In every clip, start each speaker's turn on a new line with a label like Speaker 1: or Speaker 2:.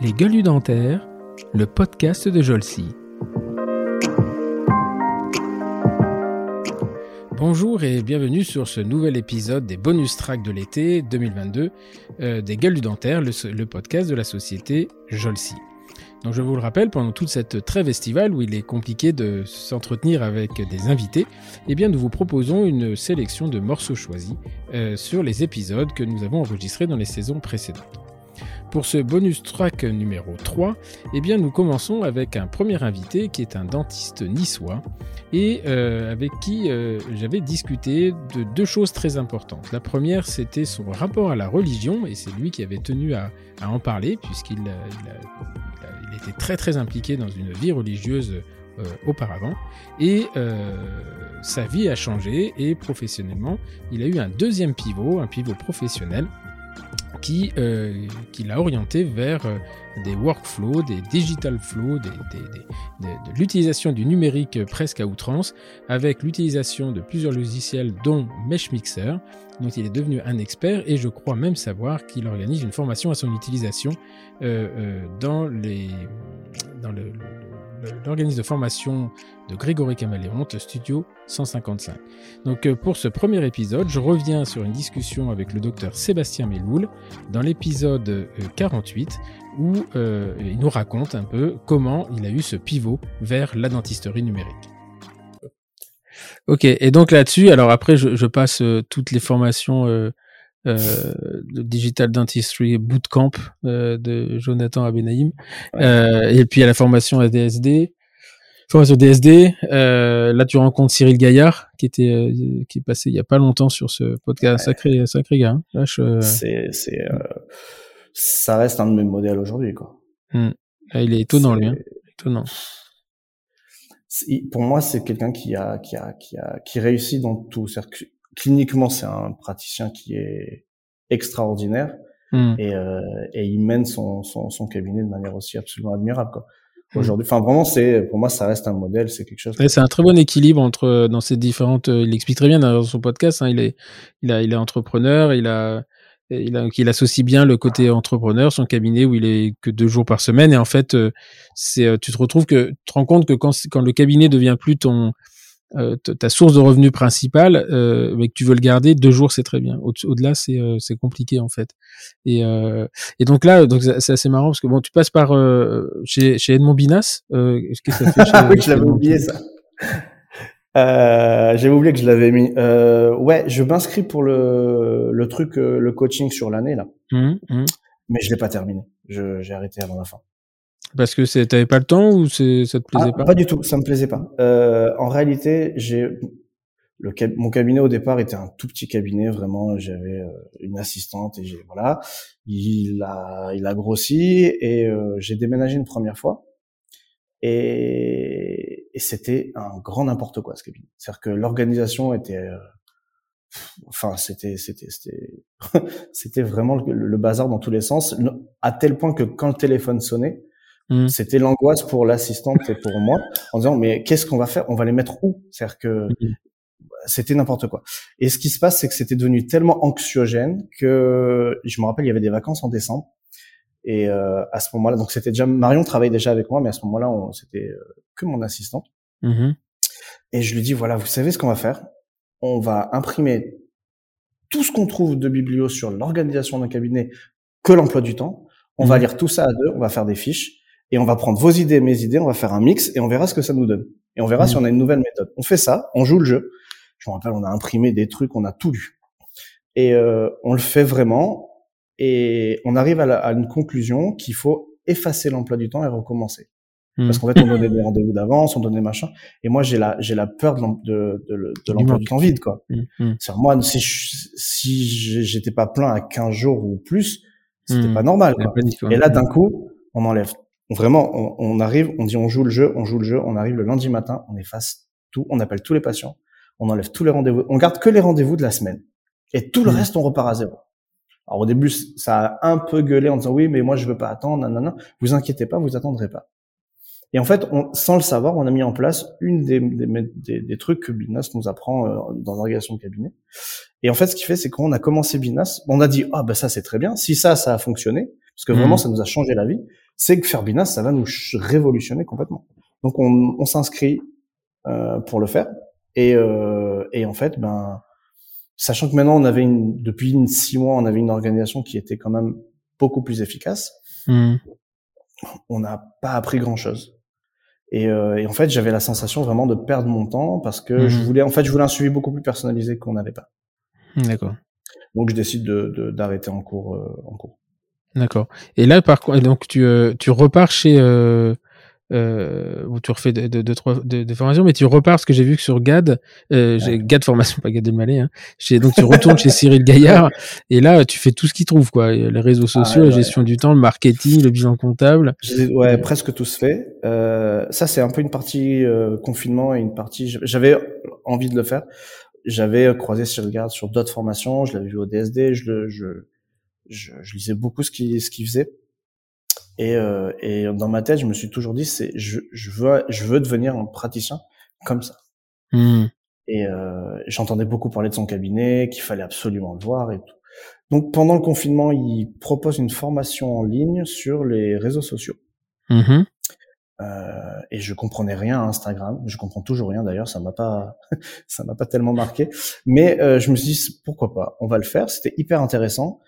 Speaker 1: Les gueules dentaires, le podcast de Jolcy. Bonjour et bienvenue sur ce nouvel épisode des bonus tracks de l'été 2022 euh, des gueules du dentaire, le, le podcast de la société Jolcy. Donc je vous le rappelle, pendant toute cette trêve estivale où il est compliqué de s'entretenir avec des invités, eh bien nous vous proposons une sélection de morceaux choisis euh, sur les épisodes que nous avons enregistrés dans les saisons précédentes. Pour ce bonus track numéro 3, eh bien nous commençons avec un premier invité qui est un dentiste niçois et euh, avec qui euh, j'avais discuté de deux choses très importantes. La première, c'était son rapport à la religion et c'est lui qui avait tenu à, en parler puisqu'il il a, très très impliqué dans une vie religieuse euh, auparavant. Et euh, sa vie a changé et professionnellement il a eu un deuxième pivot, un pivot professionnel qui, euh, qui l'a orienté vers des workflows, des digital flows, des, de l'utilisation du numérique presque à outrance, avec l'utilisation de plusieurs logiciels dont MeshMixer, dont il est devenu un expert, et je crois même savoir qu'il organise une formation à son utilisation euh, euh dans les dans l'organisme de formation de Grégory Caméléonte, Studio 155. Donc euh, pour ce premier épisode, je reviens sur une discussion avec le docteur Sébastien Meloul dans l'épisode 48 euh, où il nous raconte un peu comment il a eu ce pivot vers la dentisterie numérique. Ok, et donc là-dessus, alors après je, je passe euh, toutes les formations euh, euh, de Digital Dentistry Bootcamp euh, de Jonathan Abenaïm. Ouais. Euh, et puis à la formation à DSD. Formation DSD. Là, tu rencontres Cyril Gaillard, qui était qui est passé il y a pas longtemps sur ce podcast. Ouais. Sacré, sacré gars. Hein.
Speaker 2: Lâche, c'est, c'est, ça reste un de mes modèles aujourd'hui, quoi.
Speaker 1: Mmh. Il est étonnant, lui. Hein. Étonnant.
Speaker 2: Pour moi, c'est quelqu'un qui a, qui a, qui a, qui réussit dans tout. C'est-à-dire que cliniquement, c'est un praticien qui est extraordinaire mm. et, euh, et, il mène son, son, son, cabinet de manière aussi absolument admirable. Quoi. Aujourd'hui, enfin vraiment, c'est pour moi, ça reste un modèle, c'est quelque chose.
Speaker 1: Ouais, c'est un très bon équilibre entre euh, dans ces différentes. Euh, il explique très bien dans son podcast. Hein, il est, il a, il est entrepreneur, il a, il, associe bien le côté entrepreneur, son cabinet où il est que deux jours par semaine. Et en fait, euh, c'est, tu te retrouves que tu te rends compte que quand, quand le cabinet devient plus ton euh, ta source de revenus principale, euh, mais que tu veux le garder, deux jours c'est très bien. Au- delà c'est euh, c'est compliqué en fait. Et, euh, et donc là, donc c'est assez marrant parce que bon, tu passes par euh, chez, chez Edmond Binas. Euh, Qu'est-ce que ça fait chez,
Speaker 2: oui, je l'avais oublié ça. Euh, J'avais oublié que je l'avais mis. Euh, ouais, je m'inscris pour le, le truc, le coaching sur l'année là.
Speaker 1: Mmh, mmh.
Speaker 2: Mais je l'ai pas terminé. J'ai arrêté avant la fin.
Speaker 1: Parce que t'avais pas le temps ou ça te plaisait
Speaker 2: ah,
Speaker 1: pas?
Speaker 2: Pas du tout, ça me plaisait pas. Euh, en réalité, j'ai le mon cabinet au départ était un tout petit cabinet, vraiment. J'avais euh, une assistante et j'ai voilà. Il a il a grossi et euh, j'ai déménagé une première fois et, et c'était un grand n'importe quoi ce cabinet. C'est-à-dire que l'organisation était euh, enfin c'était c'était c'était c'était vraiment le, le, bazar dans tous les sens à tel point que quand le téléphone sonnait Mmh. C'était l'angoisse pour l'assistante et pour moi en disant mais qu'est-ce qu'on va faire? On va les mettre où? C'est-à-dire que mmh. c'était n'importe quoi. Et ce qui se passe, c'est que c'était devenu tellement anxiogène que je me rappelle, il y avait des vacances en décembre. Et euh, à ce moment-là, donc c'était déjà Marion travaillait déjà avec moi, mais à ce moment-là, c'était euh, que mon assistante.
Speaker 1: Mmh.
Speaker 2: Et je lui dis voilà, vous savez ce qu'on va faire? On va imprimer tout ce qu'on trouve de biblio sur l'organisation d'un cabinet, que l'emploi du temps. On va lire tout ça à deux, on va faire des fiches et on va prendre vos idées, mes idées, on va faire un mix et on verra ce que ça nous donne. Et on verra mmh. si on a une nouvelle méthode. On fait ça, on joue le jeu. Je me rappelle, on a imprimé des trucs, on a tout lu. Et euh, on le fait vraiment et on arrive à, la, à une conclusion qu'il faut effacer l'emploi du temps et recommencer. Mmh. Parce qu'en fait, on donnait des rendez-vous d'avance, on donnait machin. Et moi, j'ai la, j'ai la peur de, de, de, de l'emploi du temps vide, quoi.
Speaker 1: Mmh.
Speaker 2: C'est moi, si je, si j'étais pas plein à 15 jours ou plus, c'était pas normal, quoi. Et là, d'un coup, on enlève Vraiment, on, on, arrive, on dit on joue le jeu, on joue le jeu, on arrive le lundi matin, on efface tout, on appelle tous les patients, on enlève tous les rendez-vous, on garde que les rendez-vous de la semaine. Et tout le reste, on repart à zéro. Alors au début, ça a un peu gueulé en disant oui, mais moi je veux pas attendre, nanana. Vous inquiétez pas, vous attendrez pas. Et en fait, on, sans le savoir, on a mis en place une des, des, des, trucs que Binas nous apprend euh, dans l'organisation de cabinet. Et en fait, ce qui fait, c'est qu'on a commencé Binas, on a dit ah ben ça c'est très bien. Si ça, ça a fonctionné, parce que vraiment
Speaker 1: Mhm.
Speaker 2: ça nous a changé la vie, c'est que faire Binas, ça va nous révolutionner complètement. Donc on, on s'inscrit euh, pour le faire. Et, euh, et en fait, ben sachant que maintenant on avait une, depuis une, six mois, on avait une organisation qui était quand même beaucoup plus efficace
Speaker 1: Hmm.
Speaker 2: on n'a pas appris grand chose. Et, euh, et en fait, j'avais la sensation vraiment de perdre mon temps parce que je voulais, en fait, je voulais un suivi beaucoup plus personnalisé qu'on n'avait pas.
Speaker 1: D'accord.
Speaker 2: Donc, je décide de de- d'arrêter en cours. euh, en cours.
Speaker 1: D'accord. Et là, par contre, donc tu, euh, tu repars chez, euh, euh, où tu refais de, de, de, trois- de, de formations, mais tu repars parce que j'ai vu que sur GAD, euh,
Speaker 2: Ouais.
Speaker 1: GAD formation, pas GAD Elmaleh, hein. Chez- donc tu retournes chez Cyril Gaillard et là tu fais tout ce qu'il trouve, quoi. Les réseaux sociaux,
Speaker 2: ouais,
Speaker 1: la
Speaker 2: ouais.
Speaker 1: gestion du temps, le marketing, le bilan comptable.
Speaker 2: Ouais, presque tous fait. Euh, ça, c'est un peu une partie euh, confinement et une partie. J'avais envie de le faire. J'avais croisé sur Garde sur d'autres formations. Je l'avais vu au DSD. Je, le, je, je, je lisais beaucoup ce qu'il ce qu'il faisait. Et, euh, et dans ma tête, je me suis toujours dit, c'est je, je veux je veux devenir un praticien comme ça.
Speaker 1: Hmm.
Speaker 2: Et euh, j'entendais beaucoup parler de son cabinet, qu'il fallait absolument le voir et tout. Donc pendant le confinement, il propose une formation en ligne sur les réseaux sociaux.
Speaker 1: Mhm.
Speaker 2: Euh, et je comprenais rien à Instagram. Je comprends toujours rien d'ailleurs. Ça m'a pas, ça m'a pas tellement marqué. Mais euh, je me suis dit pourquoi pas? On va le faire. C'était hyper intéressant.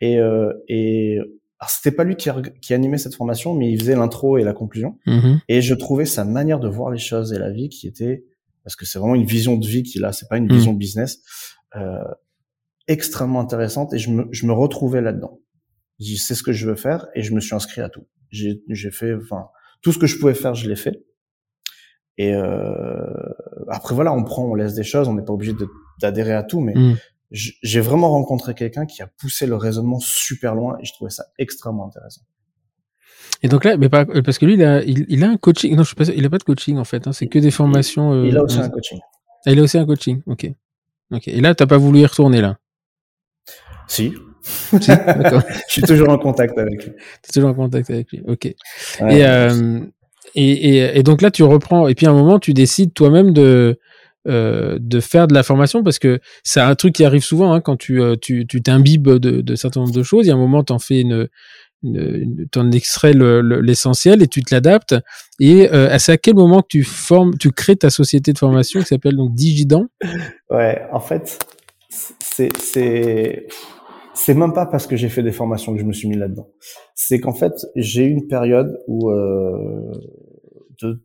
Speaker 2: Et euh, et alors c'était pas lui qui, animait cette formation, mais il faisait l'intro et la conclusion.
Speaker 1: Mhm.
Speaker 2: Et je trouvais sa manière de voir les choses et la vie qui était, parce que c'est vraiment une vision de vie qu'il a. C'est pas une
Speaker 1: Mm.
Speaker 2: vision business. Euh, extrêmement intéressante et je me, je me retrouvais là-dedans. J'ai dit, c'est ce que je veux faire et je me suis inscrit à tout. J'ai, j'ai fait, enfin, tout ce que je pouvais faire, je l'ai fait. Et euh, après voilà, on prend, on laisse des choses, on n'est pas obligé d'adhérer à tout, mais
Speaker 1: Hmm.
Speaker 2: J'ai vraiment rencontré quelqu'un qui a poussé le raisonnement super loin et je trouvais ça extrêmement intéressant.
Speaker 1: Et donc là, mais pas, parce que lui, il a, il, il a un coaching. Non, je suis pas il a pas de coaching en fait. Hein, c'est que des formations. euh,
Speaker 2: Il a aussi
Speaker 1: ouais.
Speaker 2: un coaching.
Speaker 1: Ah, il a aussi un coaching. Ok. Ok. Et là, t'as pas voulu y retourner là?
Speaker 2: Si,
Speaker 1: Si D'accord.
Speaker 2: je suis toujours en contact avec lui.
Speaker 1: T'es toujours en contact avec lui. Ok.
Speaker 2: Ouais.
Speaker 1: Et, euh, et, et, et donc là, tu reprends. Et puis à un moment, tu décides toi-même de euh, de faire de la formation parce que c'est un truc qui arrive souvent hein, quand tu euh, tu t'imbibes de, de certain nombre de choses. Il y a un moment, t'en fais une une, t'en extrais le- le- l'essentiel et tu te l'adaptes. Et euh, c'est à quel moment que tu formes, tu crées ta société de formation qui s'appelle donc Digidan.
Speaker 2: Ouais, en fait, c'est c'est c'est même pas parce que j'ai fait des formations que je me suis mis là-dedans. C'est qu'en fait, j'ai eu une période où euh, de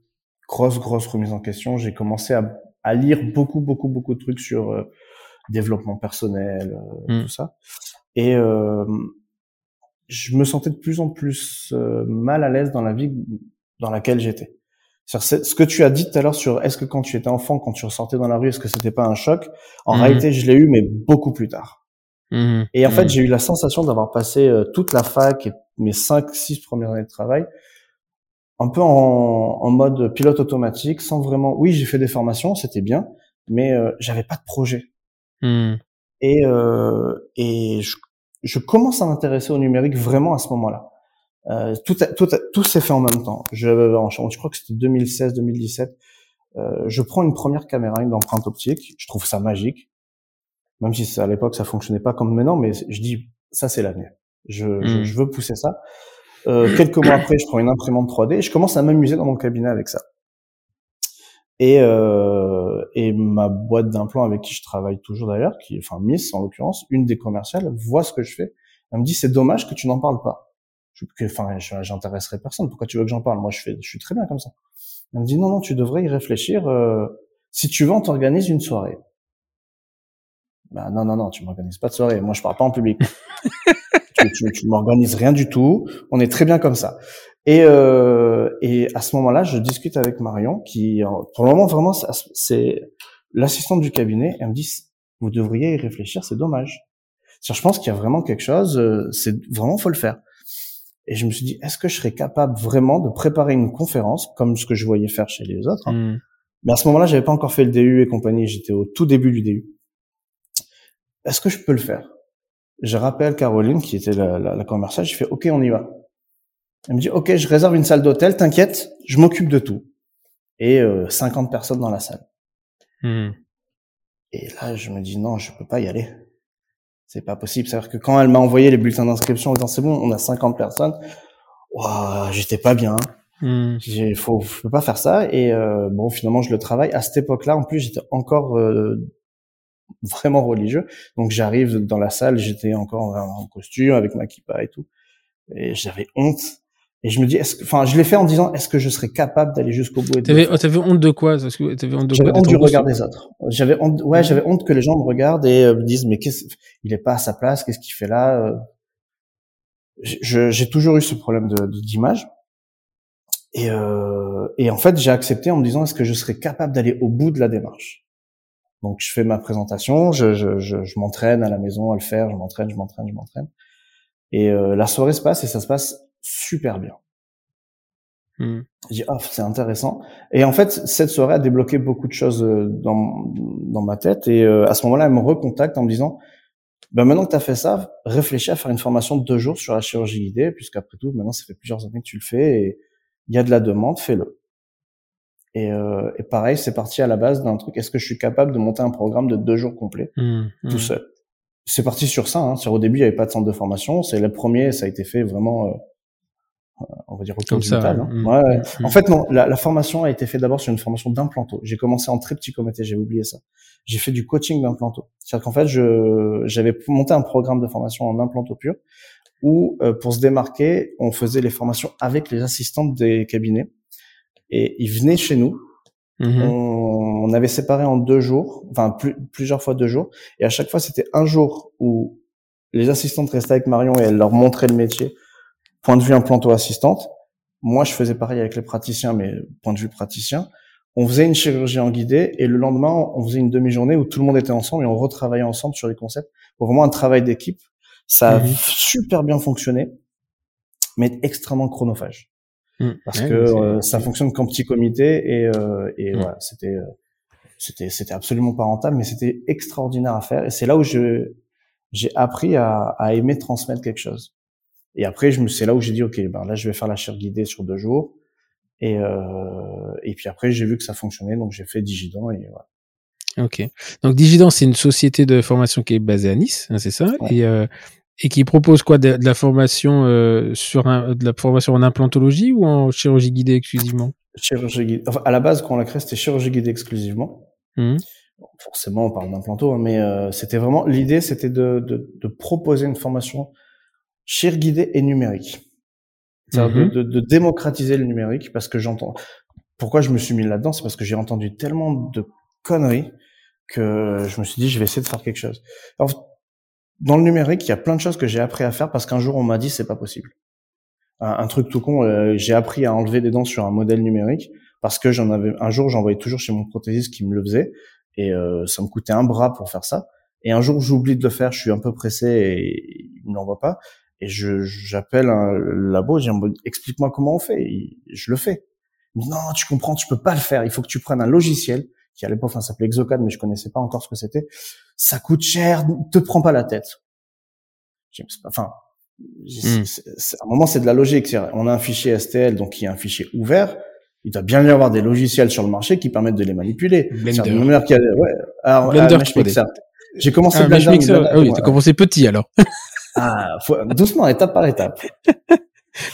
Speaker 2: grosses grosses remises en question. J'ai commencé à, à lire beaucoup beaucoup beaucoup de trucs sur euh, développement personnel, euh,
Speaker 1: Mm.
Speaker 2: tout ça, et euh, je me sentais de plus en plus euh, mal à l'aise dans la vie dans laquelle j'étais. Ce que tu as dit tout à l'heure sur est-ce que quand tu étais enfant, quand tu ressortais dans la rue, est-ce que c'était pas un choc? En
Speaker 1: Mhm.
Speaker 2: réalité, je l'ai eu, mais beaucoup plus tard.
Speaker 1: Mhm.
Speaker 2: Et en fait,
Speaker 1: Mhm.
Speaker 2: j'ai eu la sensation d'avoir passé euh, toute la fac et mes cinq, six premières années de travail un peu en, en mode pilote automatique, sans vraiment. Oui, j'ai fait des formations, c'était bien, mais euh, j'avais pas de projet.
Speaker 1: Mhm.
Speaker 2: Et euh, et je, je commence à m'intéresser au numérique vraiment à ce moment-là. Euh, tout a- tout a- tout s'est fait en même temps. Je, je crois que c'était 2016-2017. Euh, je prends une première caméra, une d'empreinte optique. Je trouve ça magique, même si à l'époque ça fonctionnait pas comme maintenant. Mais je dis ça c'est l'avenir. Je, je,
Speaker 1: Mm.
Speaker 2: je veux pousser ça. Euh, quelques mois après, je prends une imprimante 3D et je commence à m'amuser dans mon cabinet avec ça. Et, euh, et ma boîte d'implants avec qui je travaille toujours d'ailleurs, qui, enfin Miss en l'occurrence, une des commerciales, voit ce que je fais. Elle me dit c'est dommage que tu n'en parles pas. Je, enfin, j'intéresserai personne. Pourquoi tu veux que j'en parle? Moi, je fais, je suis très bien comme ça. Elle me dit non, non, tu devrais y réfléchir. euh, si tu veux, on t'organise une soirée. Bah non, non, non, tu m'organises pas de soirée. Moi, je parle pas en public. tu, tu, tu m'organises rien du tout. On est très bien comme ça. Et, euh, et à ce moment-là, je discute avec Marion, qui, pour le moment, vraiment, c'est- l'assistante du cabinet. Elle me dit, vous devriez y réfléchir, c'est dommage. Je pense qu'il y a vraiment quelque chose, euh, c'est vraiment faut le faire. Et je me suis dit, est-ce que je serais capable vraiment de préparer une conférence comme ce que je voyais faire chez les autres hein.
Speaker 1: Mhm.
Speaker 2: Mais à ce moment-là, j'avais pas encore fait le DU et compagnie. J'étais au tout début du DU. Est-ce que je peux le faire? Je rappelle Caroline, qui était la, la, la commerciale. Je fais OK, on y va. Elle me dit, OK, je réserve une salle d'hôtel, t'inquiète, je m'occupe de tout. Et euh, 50 personnes dans la salle.
Speaker 1: Hmm.
Speaker 2: Et là, je me dis, non, je peux pas y aller. C'est pas possible. C'est-à-dire que quand elle m'a envoyé les bulletins d'inscription en disant, c'est bon, on a 50 personnes, ouah, j'étais pas bien.
Speaker 1: Hmm.
Speaker 2: J'ai, faut, je peux pas faire ça. Et euh, bon, finalement, je le travaille. À cette époque-là, en plus, j'étais encore euh, vraiment religieux. Donc, j'arrive dans la salle, j'étais encore en costume avec ma kippa et tout. Et j'avais honte. Et je me dis, est-ce que, enfin, je l'ai fait en disant, est-ce que je serais capable d'aller jusqu'au bout
Speaker 1: T'avais, t'avais honte de quoi t'avais honte de
Speaker 2: J'avais honte du regard des autres. J'avais honte, ouais, j'avais honte que les gens me regardent et euh, me disent, mais qu'est-ce, il est pas à sa place, qu'est-ce qu'il fait là euh. J'ai toujours eu ce problème de de- d'image. Et, euh, et en fait, j'ai accepté en me disant, est-ce que je serais capable d'aller au bout de la démarche? Donc, je fais ma présentation, je, je, je, je m'entraîne à la maison à le faire, je m'entraîne, je m'entraîne, je m'entraîne. Et euh, la soirée se passe et ça se passe super bien. Je dis, ah, c'est intéressant. Et en fait, cette soirée a débloqué beaucoup de choses euh, dans, dans ma tête. Et euh, à ce moment-là, elle me recontacte en me disant, ben maintenant que tu as fait ça, réfléchis à faire une formation de deux jours sur la chirurgie guidée, puisqu'après tout, maintenant, ça fait plusieurs années que tu le fais et il y a de la demande, fais-le. Et, euh, et pareil, c'est parti à la base d'un truc, est-ce que je suis capable de monter un programme de deux jours complets
Speaker 1: Hmm.
Speaker 2: tout
Speaker 1: Hmm.
Speaker 2: seul? C'est parti sur ça. Hein. Sur au début, il n'y avait pas de centre de formation. C'est le premier, ça a été fait vraiment, euh, on va dire du
Speaker 1: ça,
Speaker 2: hein.
Speaker 1: mm,
Speaker 2: Ouais, ouais.
Speaker 1: mm,
Speaker 2: En fait, non. La, la formation a été faite d'abord sur une formation d'implanto. J'ai commencé en très petit comité. J'ai oublié ça. J'ai fait du coaching d'implanto. C'est-à-dire qu'en fait, je j'avais monté un programme de formation en implanto pur où, euh, pour se démarquer, on faisait les formations avec les assistantes des cabinets et ils venaient chez nous
Speaker 1: Mhm.
Speaker 2: on, on avait séparé en deux jours, enfin plus- plusieurs fois deux jours, et à chaque fois c'était un jour où les assistantes restaient avec Marion et elle leur montrait le métier, point de vue implanto-assistante. Moi, je faisais pareil avec les praticiens, mais point de vue praticien. On faisait une chirurgie en guidée et le lendemain, on faisait une demi-journée où tout le monde était ensemble et on retravaillait ensemble sur les concepts pour vraiment un travail d'équipe. Ça a
Speaker 1: Mhm.
Speaker 2: super bien fonctionné, mais extrêmement chronophage
Speaker 1: Hmm.
Speaker 2: parce
Speaker 1: Ouais,
Speaker 2: que euh, ça fonctionne qu'en petit comité et, euh, et
Speaker 1: Mm.
Speaker 2: voilà, c'était euh, c'était c'était absolument pas rentable, mais c'était extraordinaire à faire et c'est là où je j'ai appris à, à aimer transmettre quelque chose. Et après, je me c'est là où j'ai dit ok, ben là je vais faire la chaire guidée sur deux jours et euh, et puis après j'ai vu que ça fonctionnait donc j'ai fait Digidan et voilà.
Speaker 1: Ok. Donc Digidan, c'est une société de formation qui est basée à Nice, hein, c'est ça,
Speaker 2: Ouais.
Speaker 1: et euh, et qui propose quoi de, de la formation euh, sur un, de la formation en implantologie ou en chirurgie guidée exclusivement?
Speaker 2: Chirurgie guidée. Enfin, à la base, quand on l'a créé, c'était chirurgie guidée exclusivement. Bon, forcément, on parle d'implanto, hein, mais euh, c'était vraiment l'idée, c'était de, de, de proposer une formation chir guidée et numérique. C'est-à-dire
Speaker 1: Mhm.
Speaker 2: de, de, de démocratiser le numérique, parce que j'entends. Pourquoi je me suis mis là-dedans, c'est parce que j'ai entendu tellement de conneries que je me suis dit, je vais essayer de faire quelque chose. Alors, dans le numérique, il y a plein de choses que j'ai appris à faire parce qu'un jour on m'a dit c'est pas possible. Un, truc tout con, euh, j'ai appris à enlever des dents sur un modèle numérique parce que j'en avais un jour j'envoyais toujours chez mon prothésiste qui me le faisait et euh, ça me coûtait un bras pour faire ça. Et un jour j'oublie de le faire, je suis un peu pressé et il me l'envoie pas et je j'appelle un labo, dis explique-moi comment on fait. Et je le fais. Non, tu comprends, tu peux pas le faire. Il faut que tu prennes un logiciel qui à l'époque enfin, s'appelait Exocad, mais je connaissais pas encore ce que c'était. Ça coûte cher, te prends pas la tête. Enfin,
Speaker 1: Mm.
Speaker 2: c'est- à un moment c'est de la logique. On a un fichier STL, donc qui est un fichier ouvert. Il doit bien y avoir des logiciels sur le marché qui permettent de les manipuler.
Speaker 1: Blender.
Speaker 2: Y a- ouais, alors,
Speaker 1: Blender
Speaker 2: ah,
Speaker 1: 3D.
Speaker 2: Mixer. J'ai commencé
Speaker 1: Ah,
Speaker 2: Blender,
Speaker 1: Mixer.
Speaker 2: Blender,
Speaker 1: Ah oui, t'as commencé petit alors.
Speaker 2: Ah, faut- doucement, étape par étape.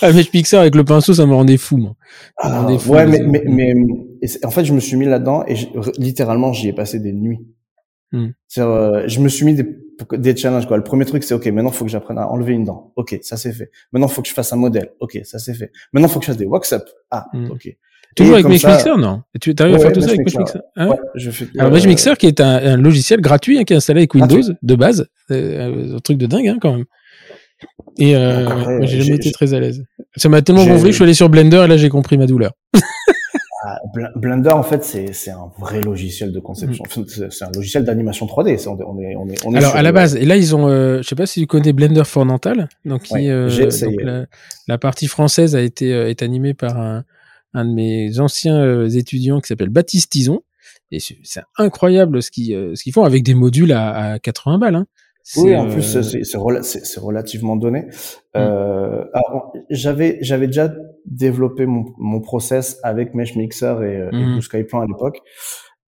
Speaker 1: Ah, Mesh Mixer avec le pinceau, ça me rendait fou, moi. Ça me
Speaker 2: Ah,
Speaker 1: rendait fou,
Speaker 2: ouais, mais, mais, mais et en fait, je me suis mis là-dedans et littéralement, j'y ai passé des nuits.
Speaker 1: Hmm.
Speaker 2: Euh, je me suis mis des, des challenges. Quoi. Le premier truc, c'est OK, maintenant, il faut que j'apprenne à enlever une dent. OK, ça c'est fait. Maintenant, il faut que je fasse un modèle. OK, ça c'est fait. Maintenant, il faut que je fasse des wax-up. Ah,
Speaker 1: Hmm.
Speaker 2: OK.
Speaker 1: Toujours avec
Speaker 2: ça-
Speaker 1: Mixer, non? Tu arrives à faire
Speaker 2: ouais,
Speaker 1: tout ça avec Mesh
Speaker 2: Mixer.
Speaker 1: Hein?
Speaker 2: Ouais, je fais,
Speaker 1: Alors
Speaker 2: euh,
Speaker 1: Mesh Mixer qui est un, un logiciel gratuit hein, qui est installé avec Windows de base, euh, un truc de dingue hein, quand même. Et euh, j'ai jamais été très à l'aise. Ça m'a tellement gonflé que je suis allé sur Blender et là j'ai compris ma douleur.
Speaker 2: ah, Bl- Blender, en fait, c'est un vrai logiciel de conception. Enfin, C'est un logiciel d'animation 3D. C'est- On est, on est, on est.
Speaker 1: Alors à la base, et là ils ont, euh, je sais pas si tu connais Blender for Dental, donc qui, euh, donc la, la partie française a été euh, est animée par un, un de mes anciens euh, étudiants qui s'appelle Baptiste Tison. Et c'est incroyable ce qu'ils ce qu'ils font avec des modules à, à 80 balles. Hein.
Speaker 2: Oui, en plus, euh, c'est relativement donné. Mm. Euh, j'avais j'avais déjà développé mon, mon process avec Mesh Mixer et, euh, mm. Skyplan à l'époque.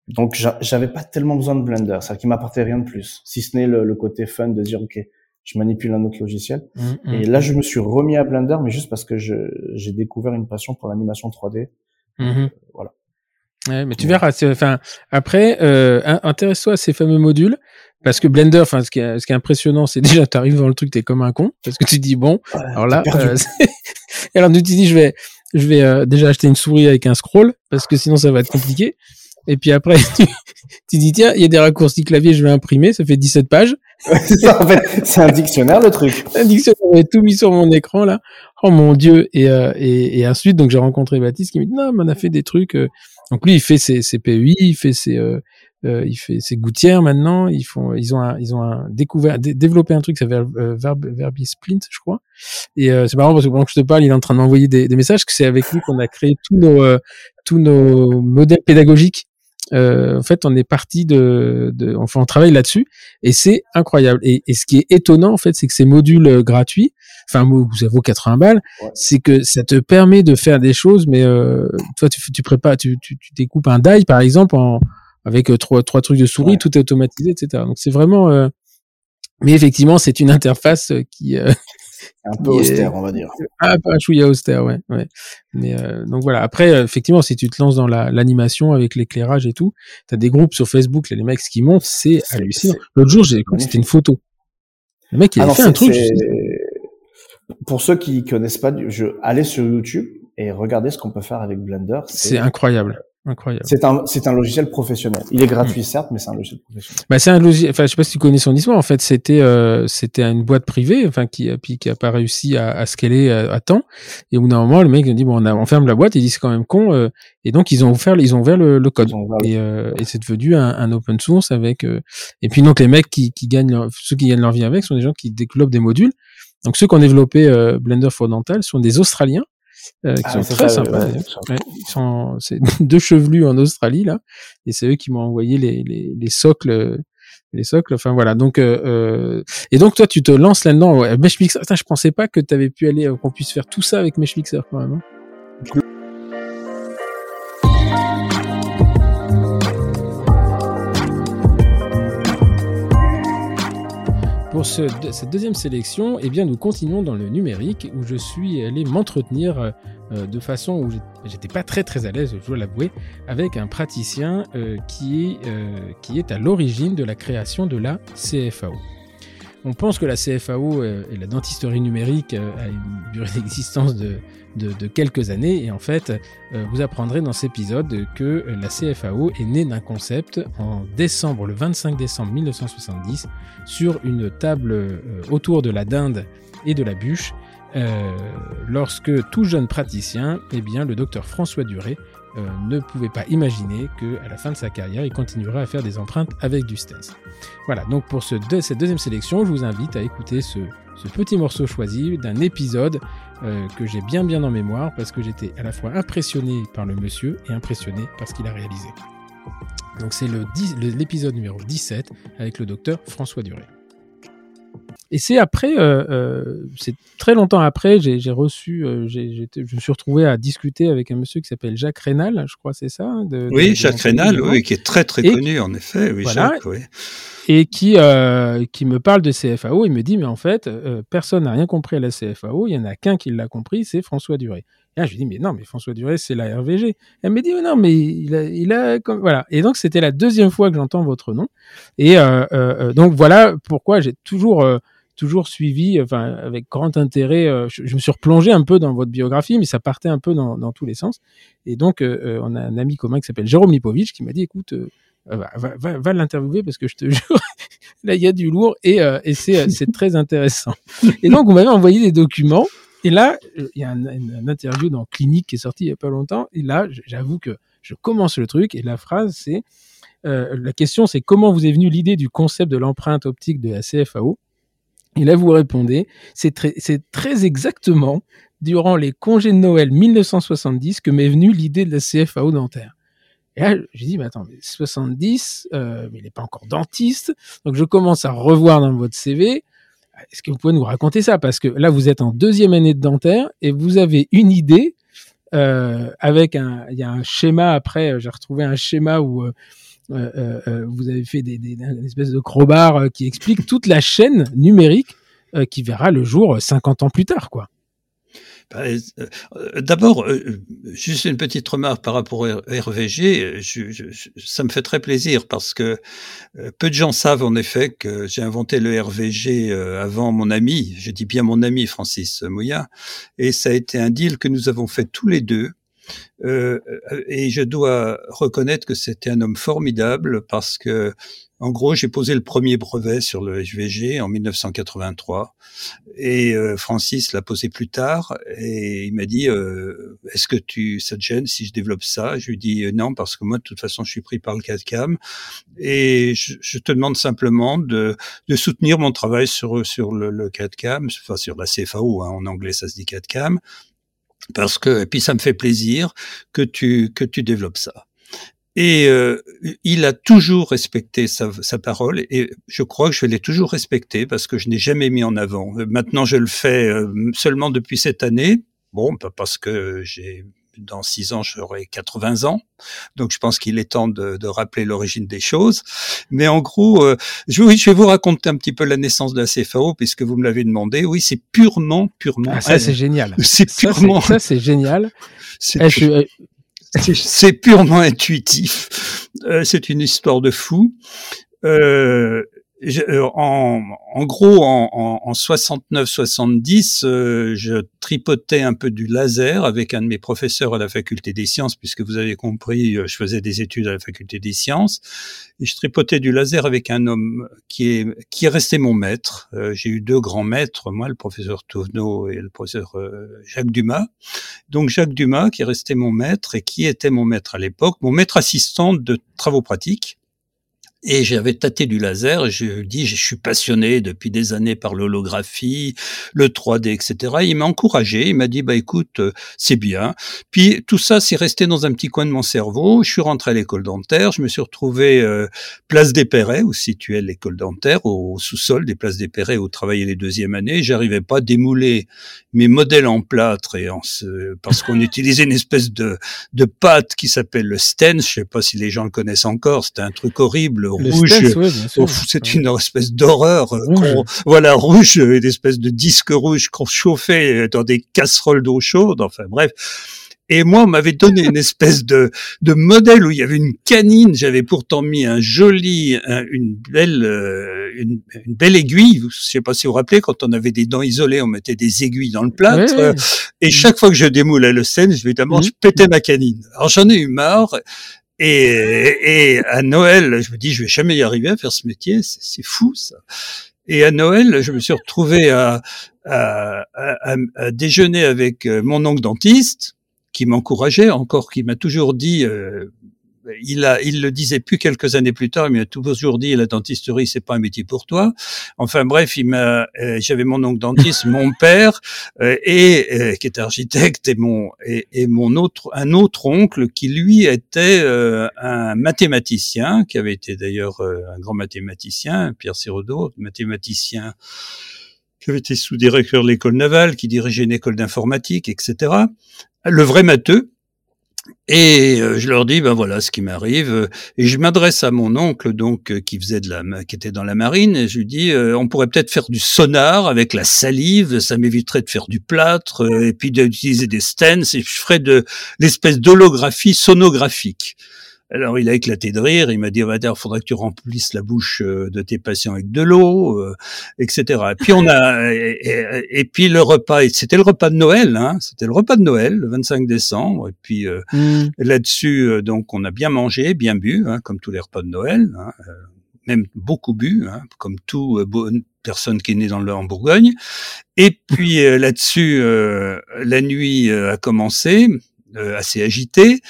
Speaker 2: Donc, j'avais pas tellement besoin de Blender. Ça qui m'apportait rien de plus. Si ce n'est le, le, côté fun de dire, OK, je manipule un autre logiciel. Mm, et là, je me suis remis à Blender, mais juste parce que j'ai découvert une passion pour l'animation 3D.
Speaker 1: Mm-hmm. voilà. Ouais, mais tu verras. Enfin, après, euh, intéresse-toi à ces fameux modules. Parce que Blender, enfin, ce qui est, ce qui est impressionnant, c'est déjà, tu arrives dans le truc, t'es comme un con, parce que tu dis bon, alors là, euh, alors tu dis, je vais, je vais euh, déjà acheter une souris avec un scroll, parce que sinon ça va être compliqué. Et puis après, tu, tu dis tiens, il y a des raccourcis clavier, je vais imprimer, ça fait 17 pages.
Speaker 2: c'est ça, en fait, c'est un dictionnaire le truc.
Speaker 1: Un dictionnaire, j'avais tout mis sur mon écran là. Oh mon dieu et euh, et, et ensuite donc j'ai rencontré Baptiste qui me dit non, mais on a fait des trucs. Euh. Donc lui il fait ses, ses PEI, il fait ses euh, il fait ses gouttières maintenant. Ils font, ils ont, un, ils ont un découvert, développé un truc qui s'appelle euh, Verb, Splint, je crois. Et euh, c'est marrant parce que pendant que je te parle, il est en train de m'envoyer des, des, messages. Que c'est avec lui qu'on a créé tous nos, euh, tous nos modèles pédagogiques. Euh, en fait, on est parti de, de, enfin, on travaille là-dessus et c'est incroyable. Et, et, ce qui est étonnant, en fait, c'est que ces modules gratuits, enfin, ça vaut 80 balles, c'est que ça te permet de faire des choses, mais euh, toi, tu, tu prépares, tu, tu, tu découpes un die, par exemple, en, avec euh, trois, trois trucs de souris, tout est automatisé, etc. Donc c'est vraiment. Euh, mais effectivement, c'est une interface euh, qui.
Speaker 2: un peu austère, on va dire.
Speaker 1: Ah, pas un chouïa austère, ouais. ouais. Mais donc voilà. Après, effectivement, si tu te lances dans l'animation avec l'éclairage et tout, t'as des groupes sur Facebook, là, les mecs qui montent, c'est hallucinant. L'autre jour, j'ai c'était une photo. Le mec, il a fait un truc.
Speaker 2: Pour ceux qui connaissent pas, je allez sur YouTube et regardez ce qu'on peut faire avec Blender.
Speaker 1: C'est incroyable. Incroyable.
Speaker 2: C'est un, c'est un logiciel professionnel. Il est gratuit hmm. certes, mais c'est un logiciel professionnel.
Speaker 1: Bah c'est un logiciel. Enfin, je sais pas si tu connais son histoire. En fait, c'était, euh, c'était une boîte privée, enfin qui, puis qui a pas réussi à, à scaler à, à, temps. Et au bout d'un moment, le mec a dit bon, on, a, on ferme la boîte. Il dit c'est quand même con. Euh, et donc ils ont ouvert, ils ont ouvert le, le code. Et, euh, et c'est devenu un, un, open source avec. Euh, et puis donc les mecs qui, qui gagnent, leur, ceux qui gagnent leur vie avec, sont des gens qui développent des modules. Donc ceux qui ont développé Blender for Dental sont des Australiens euh, qui ah, sont très sympas. Ouais, ils sont, c'est deux chevelus en Australie là, et c'est eux qui m'ont envoyé les, les, les, socles, les socles. Enfin voilà. Donc euh, euh et donc toi tu te lances là-dedans. Ouais. Mesh Mixer. Putain, je pensais pas que tu avais pu aller, euh, qu'on puisse faire tout ça avec Mesh Mixer quand même. Hein. Pour ce, cette deuxième sélection, eh bien, nous continuons dans le numérique où je suis allé m'entretenir euh, de façon où j'étais pas très très à l'aise, je dois l'avouer, avec un praticien euh, qui, est, euh, qui est à l'origine de la création de la CFAO. On pense que la CFAO et la dentisterie numérique a une durée d'existence de, de, quelques années. Et en fait, vous apprendrez dans cet épisode que la CFAO est née d'un concept en décembre, le 25 décembre 1970, sur une table autour de la dinde et de la bûche, euh, lorsque tout jeune praticien, eh bien, le docteur François Duré euh, ne pouvait pas imaginer qu'à la fin de sa carrière, il continuerait à faire des empreintes avec du stencil. Voilà, donc pour ce cette deuxième sélection, je vous invite à écouter ce, ce petit morceau choisi d'un épisode euh, que j'ai bien bien en mémoire parce que j'étais à la fois impressionné par le monsieur et impressionné par ce qu'il a réalisé. Donc c'est l'épisode numéro 17 avec le docteur François Duré. Et c'est après, euh, euh, c'est très longtemps après, j'ai reçu, euh, j'ai, je me suis retrouvé à discuter avec un monsieur qui s'appelle Jacques Rénal, je crois c'est ça. Hein,
Speaker 3: de, oui, Jacques Rénal, oui, qui est très très connu en effet, oui, Jacques, oui.
Speaker 1: Et qui euh, qui me parle de CFAO, il me dit mais en fait personne n'a rien compris à la CFAO, il y en a qu'un qui l'a compris, c'est François Duré. Et je lui dis, mais non, mais François Duré, c'est la RVG. Elle me dit, non, mais il a, il a, comme, voilà. Et donc, c'était la deuxième fois que j'entends votre nom. Et euh, euh, donc, voilà pourquoi j'ai toujours toujours suivi, enfin avec grand intérêt. Euh, je, me suis replongé un peu dans votre biographie, mais ça partait un peu dans, tous les sens. Et donc, euh, euh, on a un ami commun qui s'appelle Jérôme Lipovitch qui m'a dit, écoute, va, l'interviewer parce que je te jure, là il y a du lourd et, et c'est très intéressant. Et donc, on m'avait envoyé des documents. Et là, il y a un, un, interview dans Clinique qui est sorti il y a pas longtemps. Et là, j'avoue que je commence le truc et la phrase c'est la question c'est comment vous est venue l'idée du concept de l'empreinte optique de la CFAO et là, vous répondez, c'est très, exactement durant les congés de Noël 1970 que m'est venue l'idée de la CFAO dentaire. Et là, je dis, mais attends, mais 70, euh, mais il n'est pas encore dentiste. Donc, je commence à revoir dans votre CV. Est-ce que vous pouvez nous raconter ça? Parce que là, vous êtes en deuxième année de dentaire et vous avez une idée euh, avec un, il y a un schéma après. J'ai retrouvé un schéma où euh, euh, vous avez fait des, des, une espèce de crowbar qui explique toute la chaîne numérique qui verra le jour 50 ans plus tard, quoi.
Speaker 3: Bah, euh, d'abord, euh, juste une petite remarque par rapport au RVG. ça me fait très plaisir parce que euh, peu de gens savent en effet que j'ai inventé le RVG avant mon ami. Je dis bien mon ami Francis Mouya. Et ça a été un deal que nous avons fait tous les deux. Et je dois reconnaître que c'était un homme formidable parce que en gros, j'ai posé le premier brevet sur le HVG en 1983 et euh, Francis l'a posé plus tard et il m'a dit euh, est-ce que tu ça te gêne si je développe ça? Je lui dis euh, non parce que moi de toute façon je suis pris par le CAD-CAM et je, te demande simplement de, de, soutenir mon travail sur sur le, le CAD-CAM, enfin sur la CFAO hein, en anglais ça se dit CAD-CAM parce que et puis ça me fait plaisir que tu que tu développes ça. Et euh, il a toujours respecté sa, sa, parole et je crois que je l'ai toujours respecté parce que je n'ai jamais mis en avant. Maintenant, je le fais euh, seulement depuis cette année. Bon, pas parce que j'ai dans six ans, j'aurai 80 ans. Donc, je pense qu'il est temps de, de rappeler l'origine des choses. Mais en gros, euh, je, oui, je vais vous raconter un petit peu la naissance de la CFAO, puisque vous me l'avez demandé. Oui, c'est purement, purement.
Speaker 1: Ah, ça, c'est génial.
Speaker 3: C'est purement.
Speaker 1: Ça, c'est génial. Eh,
Speaker 3: c'est purement intuitif. Euh, c'est une histoire de fou. Euh, en, en, gros, en, en, 69-70, euh, je tripotais un peu du laser avec un de mes professeurs à la faculté des sciences, puisque vous avez compris, euh, je faisais des études à la faculté des sciences, je tripotais du laser avec un homme qui est qui est resté mon maître. J'ai eu deux grands maîtres, moi, le professeur Touvenot et le professeur Jacques Dumas. Donc Jacques Dumas, qui est resté mon maître et qui était mon maître à l'époque, mon maître assistant de travaux pratiques et j'avais tâté du laser, et je dis, je suis passionné depuis des années par l'holographie, le 3D, etc. il m'a encouragé, il m'a dit, bah écoute, euh, c'est bien. Puis tout ça, c'est resté dans un petit coin de mon cerveau. Je suis rentré à l'école dentaire, je me suis retrouvé euh, place des Perrets, où situait l'école dentaire, au, sous-sol des places des Perrets, où travaillait les deuxièmes années. J'arrivais pas à démouler mes modèles en plâtre et en parce qu'on utilisait une espèce de, de pâte qui s'appelle le Sten. Je sais pas si les gens le connaissent encore. C'était un truc horrible rouge. c'est une espèce d'horreur. Euh, voilà, rouge, une espèce de disque rouge qu'on chauffait dans des casseroles d'eau chaude. Enfin bref. Et moi, on m'avait donné une espèce de, de modèle où il y avait une canine. J'avais pourtant mis un joli, une belle, euh, une, belle aiguille. Je sais pas si vous vous rappelez, quand on avait des dents isolées, on mettait des aiguilles dans le plâtre. Et chaque fois que je démoulais le scène, évidemment, je pétais ma canine. Alors j'en ai eu marre. Et, et, à Noël, je me dis, je vais jamais y arriver à faire ce métier, c'est fou ça. Et à Noël, je me suis retrouvé à, à, à, à déjeuner avec euh, mon oncle dentiste, qui m'encourageait encore, qui m'a toujours dit, euh, il a, il le disait plus quelques années plus tard, mais il m'a toujours dit la dentisterie c'est pas un métier pour toi. Enfin bref, il m'a, euh, j'avais mon oncle dentiste, mon père euh, et euh, qui est architecte et mon et, et, mon autre un autre oncle qui lui était un mathématicien qui avait été d'ailleurs un grand mathématicien, Pierre Sirodo, mathématicien qui avait été sous-directeur de l'école navale, qui dirigeait une école d'informatique, etc. Le vrai matheux, et euh, je leur dis ben voilà ce qui m'arrive et je m'adresse à mon oncle donc euh, qui faisait de la qui était dans la marine et je lui dis euh, on pourrait peut-être faire du sonar avec la salive ça m'éviterait de faire du plâtre et puis d'utiliser des stents et je ferais de l'espèce d'holographie sonographique. Alors il a éclaté de rire, il m'a dit, va il faudra que tu remplisses la bouche euh, de tes patients avec de l'eau, euh, etc. Et puis on a, et, puis le repas, c'était le repas de Noël, hein, c'était le repas de Noël, le 25 décembre. Et puis euh, mmh. là-dessus, donc on a bien mangé, bien bu, hein, comme tous les repas de Noël, hein, même beaucoup bu, hein, comme tout bonne personne qui est née dans le en Bourgogne. Et puis là-dessus, la nuit a commencé, assez agitée.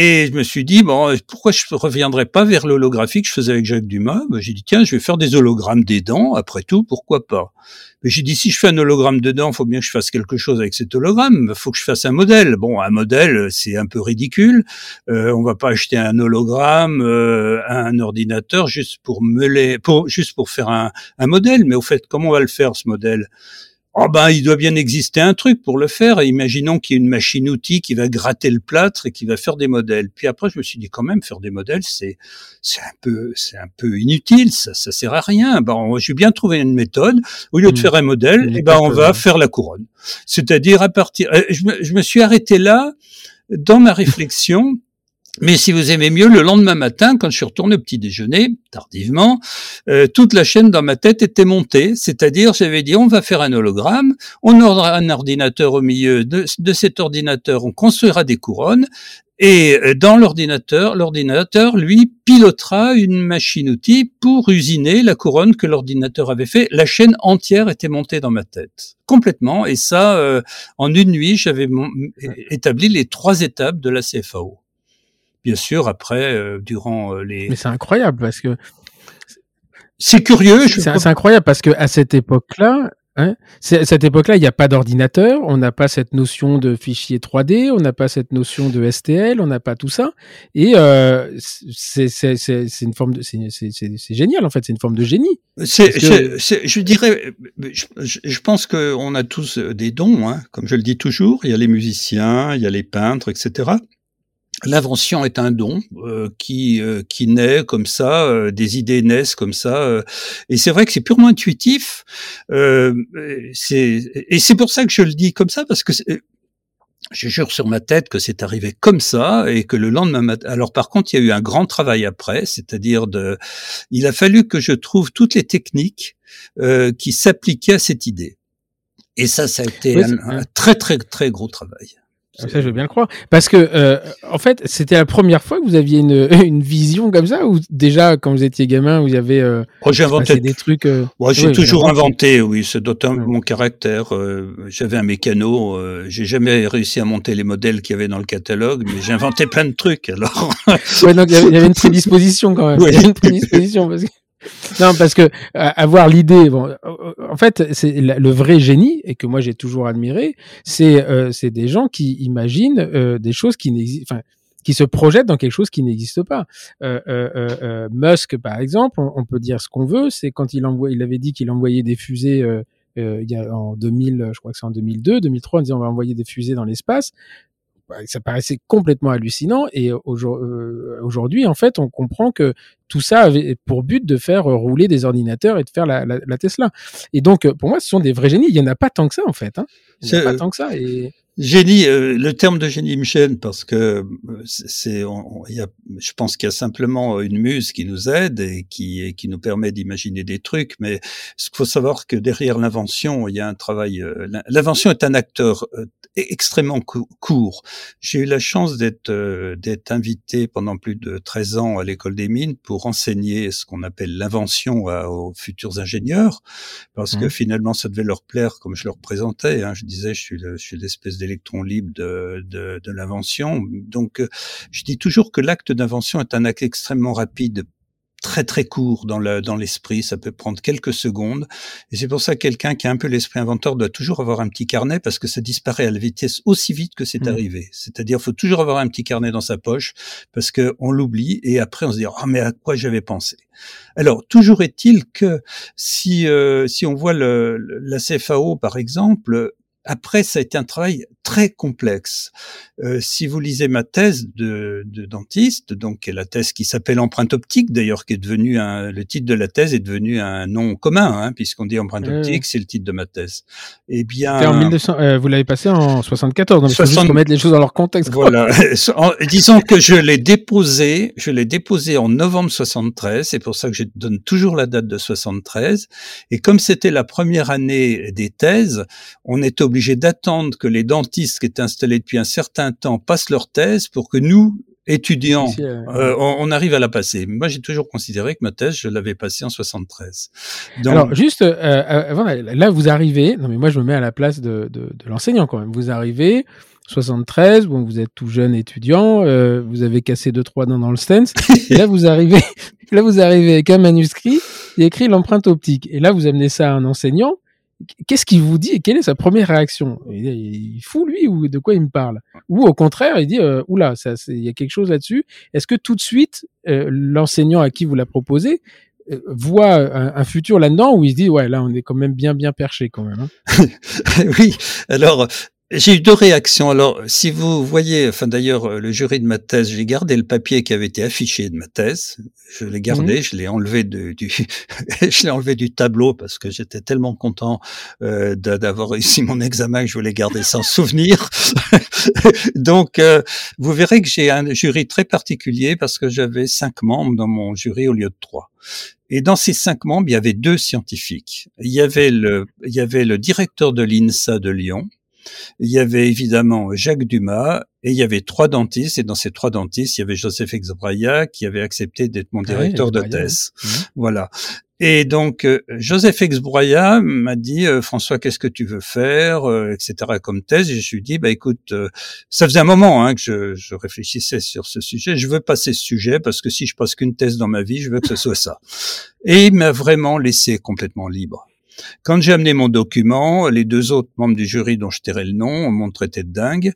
Speaker 3: Et je me suis dit, bon, pourquoi je ne reviendrais pas vers l'holographie que je faisais avec Jacques Dumas? Ben, J'ai dit, tiens, je vais faire des hologrammes des dents, après tout, pourquoi pas? Mais j'ai dit, si je fais un hologramme de dents, il faut bien que je fasse quelque chose avec cet hologramme, il faut que je fasse un modèle. Bon, un modèle, c'est un peu ridicule. Euh, on va pas acheter un hologramme euh, un ordinateur juste pour meuler, juste pour faire un, un modèle. Mais au fait, comment on va le faire, ce modèle? Oh ben, il doit bien exister un truc pour le faire. imaginons qu'il y ait une machine-outil qui va gratter le plâtre et qui va faire des modèles. Puis après, je me suis dit quand même, faire des modèles, c'est c'est un peu c'est un peu inutile. Ça ça sert à rien. Ben, j'ai bien trouvé une méthode. Au lieu de mmh. faire un modèle, eh ben on va faire la couronne. C'est-à-dire à partir. Euh, je me, je me suis arrêté là dans ma réflexion mais si vous aimez mieux, le lendemain matin, quand je suis retourné au petit déjeuner, tardivement, euh, toute la chaîne dans ma tête était montée, c'est-à-dire j'avais dit on va faire un hologramme, on aura un ordinateur au milieu de, cet ordinateur, on construira des couronnes, et euh, dans l'ordinateur, l'ordinateur, lui, pilotera une machine-outil pour usiner la couronne que l'ordinateur avait fait. La chaîne entière était montée dans ma tête, complètement. Et ça, euh, en une nuit, j'avais établi les trois étapes de la CFAO bien sûr, après, euh, durant euh, les...
Speaker 1: Mais c'est incroyable parce que...
Speaker 3: C'est curieux.
Speaker 1: C'est incroyable parce que à cette époque-là, Hein à cette époque-là, il n'y a pas d'ordinateur, on n'a pas cette notion de fichier 3D, on n'a pas cette notion de STL, on n'a pas tout ça. Et euh, c'est une forme de, c'est génial en fait, c'est une forme de génie.
Speaker 3: C'est, je dirais, je, je pense qu'on a tous des dons, hein, comme je le dis toujours. Il y a les musiciens, il y a les peintres, etc. L'invention est un don euh, qui euh, qui naît comme ça, euh, des idées naissent comme ça, et c'est vrai que c'est purement intuitif. c'est et c'est pour ça que je le dis comme ça parce que je jure sur ma tête que c'est arrivé comme ça et que le lendemain matin. Alors par contre, il y a eu un grand travail après, c'est-à-dire de, il a fallu que je trouve toutes les techniques qui s'appliquaient à cette idée. Et ça, ça a été un très très très gros travail.
Speaker 1: Ça, je veux bien le croire. Parce que, euh, en fait, c'était la première fois que vous aviez une, une vision comme ça, ou déjà, quand vous étiez gamin, vous avez euh,
Speaker 3: oh, j'ai inventé des trucs. Euh... j'ai toujours inventé, oui, c'est d'autant mon caractère. Euh, j'avais un mécano, euh, j'ai jamais réussi à monter les modèles qu'il y avait dans le catalogue, mais j'ai inventé plein de trucs. Alors.
Speaker 1: ouais, donc il y avait une prédisposition quand même. Il y avait une prédisposition parce que non, parce que avoir l'idée, bon, en fait, c'est le vrai génie et que moi j'ai toujours admiré, c'est euh, c'est des gens qui imaginent euh, des choses qui n'existent, enfin, qui se projettent dans quelque chose qui n'existe pas. Euh, euh, euh Musk, par exemple, on, peut dire ce qu'on veut, c'est quand il envoie, il avait dit qu'il envoyait des fusées. il y a en 2000, je crois que c'est en 2002, 2003, on disait on va envoyer des fusées dans l'espace ça paraissait complètement hallucinant. Et euh, aujourd'hui, en fait, on comprend que tout ça avait pour but de faire rouler des ordinateurs et de faire la, la, Tesla. Et donc, euh, pour moi, ce sont des vrais génies. Il y en a pas tant que ça, en fait. Hein. Il n'y en a pas tant que ça. Et...
Speaker 3: Génie, euh, le terme de génie me gêne parce que euh, c'est, il je pense qu'il y a simplement une muse qui nous aide et qui, qui nous permet d'imaginer des trucs. Mais ce qu'il faut savoir que derrière l'invention, il y a un travail. Euh, l'invention est un acteur extrêmement court. J'ai eu la chance d'être d'être invité pendant plus de 13 ans à l'école des mines pour enseigner ce qu'on appelle l'invention aux futurs ingénieurs, parce que mmh. finalement ça devait leur plaire comme je leur présentais. Hein. Je disais, je suis, le, je suis l'espèce d'électron libre de, de, de l'invention. Donc, je dis toujours que l'acte d'invention est un acte extrêmement rapide très très court dans le dans l'esprit, ça peut prendre quelques secondes et c'est pour ça que quelqu'un qui a un peu l'esprit inventeur doit toujours avoir un petit carnet parce que ça disparaît à la vitesse aussi vite que c'est mmh. arrivé. C'est-à-dire faut toujours avoir un petit carnet dans sa poche parce que on l'oublie et après on se dit ah mais à quoi j'avais pensé? Alors toujours est-il que si euh, si on voit le, la CFAO par exemple après, ça a été un travail très complexe. Euh, si vous lisez ma thèse de, de dentiste, donc la thèse qui s'appelle empreinte optique, d'ailleurs, qui est devenue un, le titre de la thèse est devenu un nom commun, hein, puisqu'on dit empreinte optique, c'est le titre de ma thèse.
Speaker 1: Eh bien, en 1900, euh, vous l'avez passé en 74, donc 60... juste mettre les choses dans leur contexte.
Speaker 3: Voilà. disons que je l'ai déposé, je l'ai déposé en novembre 73, c'est pour ça que je donne toujours la date de 73. Et comme c'était la première année des thèses, on est obligé d'attendre que les dentistes qui étaient installés depuis un certain temps passent leur thèse pour que nous, étudiants, euh, on, arrive à la passer. Moi, j'ai toujours considéré que ma thèse, je l'avais passée en 73.
Speaker 1: Donc... Alors, juste, euh, euh, là, vous arrivez, non mais moi, je me mets à la place de, de, de l'enseignant quand même. Vous arrivez, 73, bon, vous êtes tout jeune étudiant, euh, vous avez cassé deux trois dents dans le stance, et là vous arrivez, là vous arrivez avec un manuscrit, il écrit l'empreinte optique, et là vous amenez ça à un enseignant. Qu'est-ce qu'il vous dit et quelle est sa première réaction? Il, il fou lui ou de quoi il me parle? Ou au contraire, il dit euh, oula, ça, il y a quelque chose là-dessus. Est-ce que tout de suite euh, l'enseignant à qui vous l'a proposé euh, voit un, un futur là-dedans où il se dit ouais là on est quand même bien bien perché quand même. Hein?
Speaker 3: Oui, alors j'ai eu deux réactions. Alors, si vous voyez, enfin d'ailleurs, euh, le jury de ma thèse, j'ai gardé le papier qui avait été affiché de ma thèse. Je l'ai gardé, mmh. je l'ai enlevé de, du, je l'ai enlevé du tableau parce que j'étais tellement content euh, d'avoir réussi mon examen que je voulais garder sans souvenir. Donc, euh, vous verrez que j'ai un jury très particulier parce que j'avais cinq membres dans mon jury au lieu de trois. Et dans ces cinq membres, il y avait deux scientifiques. Il y avait le, il y avait le directeur de l'INSA de Lyon, il y avait évidemment Jacques Dumas et il y avait trois dentistes. Et dans ces trois dentistes, il y avait Joseph Exbraya qui avait accepté d'être mon ah directeur de thèse. Mmh. Voilà. Et donc euh, Joseph Exbraya m'a dit euh, François qu'est-ce que tu veux faire euh, etc comme thèse et je suis dit bah écoute ça faisait un moment hein, que je, je, réfléchissais sur ce sujet je veux passer ce sujet parce que si je passe qu'une thèse dans ma vie je veux que ce soit ça et il m'a vraiment laissé complètement libre quand j'ai amené mon document, les deux autres membres du jury dont je tairai le nom m'ont traité de dingue.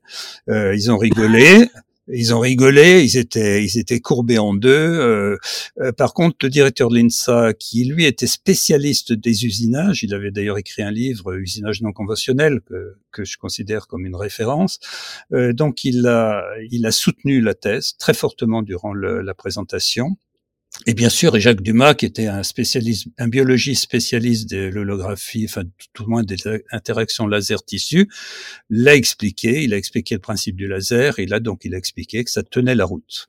Speaker 3: Euh, ils ont rigolé. Ils ont rigolé, ils étaient, ils étaient courbés en deux. Euh, euh, par contre, le directeur de l'INSA, qui lui était spécialiste des usinages, il avait d'ailleurs écrit un livre, Usinage non conventionnel, que, que je considère comme une référence. donc, il a, il a soutenu la thèse très fortement durant le, la présentation. Et bien sûr, Jacques Dumas, qui était un spécialiste, un biologiste spécialiste de l'holographie, enfin tout le moins des interactions laser-tissu, l'a expliqué. Il a expliqué le principe du laser. Et là, donc, il a expliqué que ça tenait la route.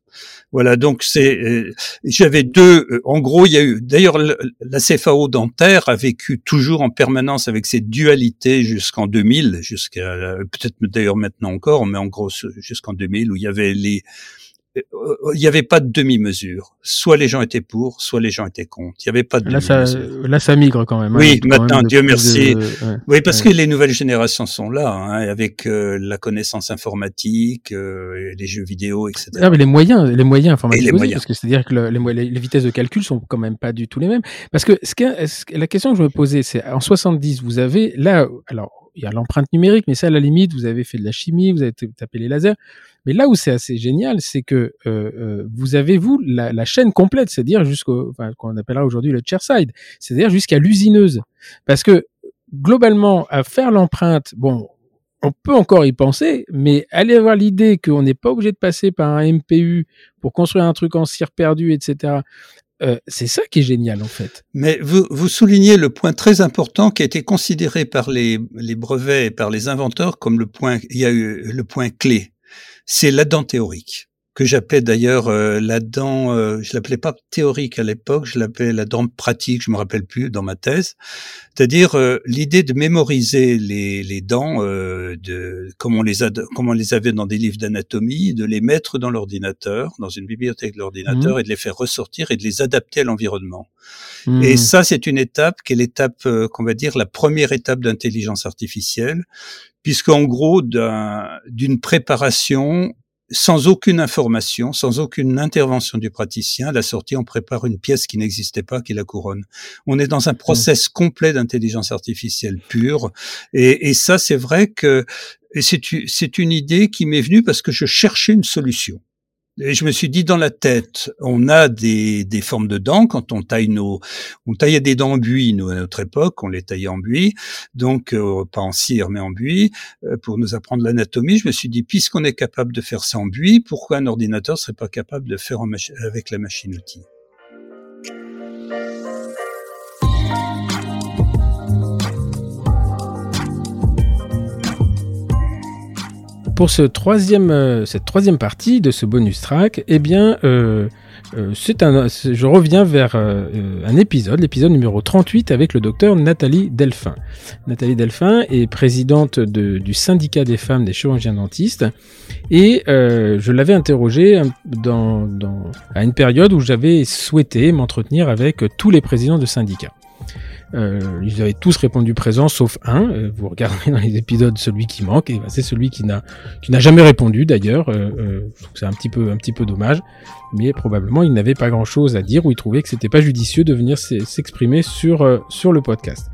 Speaker 3: Voilà. Donc, c'est, euh, j'avais deux. Euh, en gros, il y a eu. D'ailleurs, la CFAO dentaire a vécu toujours en permanence avec ces dualités jusqu'en 2000, jusqu'à peut-être d'ailleurs maintenant encore, mais en gros jusqu'en 2000 où il y avait les euh, il n'y avait pas de demi-mesure. Soit les gens étaient pour, soit les gens étaient contre. Il n'y avait pas de
Speaker 1: là, ça, là, ça migre quand même.
Speaker 3: Hein. Oui, maintenant, Dieu merci. oui, parce que les nouvelles générations sont là, hein, avec euh, la connaissance informatique, euh, les jeux vidéo, etc.
Speaker 1: Ah, mais les moyens, les moyens informatiques, les moyens. parce que c'est-à-dire que les, les, vitesses de calcul sont quand même pas du tout les mêmes. Parce que ce que, la question que je me posais, c'est en 70, vous avez là, alors il y a l'empreinte numérique, mais ça, à la limite, vous avez fait de la chimie, vous avez tapé les lasers. Mais là où c'est assez génial, c'est que euh, euh, vous avez, vous, la, chaîne complète, c'est-à-dire jusqu'au, enfin, qu'on appellera aujourd'hui le chairside, c'est-à-dire jusqu'à l'usineuse. Parce que, globalement, à faire l'empreinte, bon, on peut encore y penser, mais allez avoir l'idée qu'on n'est pas obligé de passer par un MPU pour construire un truc en cire perdu, etc. Euh, c'est ça qui est génial en fait.
Speaker 3: Mais vous, soulignez le point très important qui a été considéré par les, brevets et par les inventeurs comme le point, il y a le point clé. C'est la dent théorique que j'appelais d'ailleurs euh, la dent, euh, je l'appelais pas théorique à l'époque, je l'appelais la dent pratique, je me rappelle plus dans ma thèse, c'est-à-dire euh, l'idée de mémoriser les, les dents, euh, de comme on les a, comme on les avait dans des livres d'anatomie, de les mettre dans l'ordinateur, dans une bibliothèque de l'ordinateur, mmh. et de les faire ressortir et de les adapter à l'environnement. Mmh. Et ça, c'est une étape qui est l'étape qu'on va dire la première étape d'intelligence artificielle, puisqu'en gros d'une préparation sans aucune information, sans aucune intervention du praticien, à la sortie, on prépare une pièce qui n'existait pas, qui la couronne. On est dans un process complet d'intelligence artificielle pure. Et, et ça, c'est vrai que c'est une idée qui m'est venue parce que je cherchais une solution. Et je me suis dit dans la tête, on a des, des formes de dents quand on taille nos, on taillait des dents en buis nous à notre époque, on les taillait en buis, donc euh, pas en cire mais en buis euh, pour nous apprendre l'anatomie. Je me suis dit puisqu'on est capable de faire ça en buis, pourquoi un ordinateur serait pas capable de faire en avec la machine outil
Speaker 1: pour ce troisième, euh, cette troisième partie de ce bonus track, eh bien, euh, euh, un, je reviens vers un épisode, l'épisode numéro 38 avec le docteur Nathalie Delphin. Nathalie Delphin est présidente de, du syndicat des femmes des chirurgiens dentistes et je l'avais interrogée dans, dans, à une période où j'avais souhaité m'entretenir avec tous les présidents de syndicats. Euh, ils avaient tous répondu présent, sauf un. Euh, vous regardez dans les épisodes celui qui manque, et ben, c'est celui qui n'a qui n'a jamais répondu d'ailleurs. Euh, c'est un petit peu un petit peu dommage, mais probablement il n'avait pas grand chose à dire ou il trouvait que c'était pas judicieux de venir s'exprimer sur sur le podcast.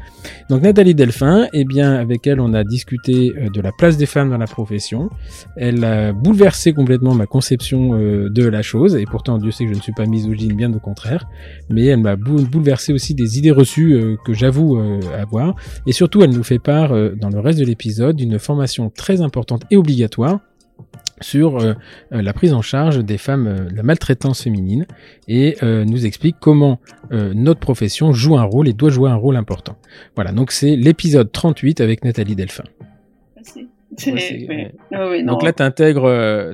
Speaker 1: Donc Nathalie Delphin, eh bien avec elle on a discuté de la place des femmes dans la profession. Elle a bouleversé complètement ma conception de la chose, et pourtant Dieu sait que je ne suis pas misogyne, bien au contraire, mais elle m'a bouleversé aussi des idées reçues que j'avoue euh, avoir. Et surtout, elle nous fait part, euh, dans le reste de l'épisode, d'une formation très importante et obligatoire sur euh, la prise en charge des femmes, la maltraitance féminine, et nous explique comment notre profession joue un rôle et doit jouer un rôle important. Voilà, donc c'est l'épisode 38 avec Nathalie Delphin. Donc là, tu intègres, euh,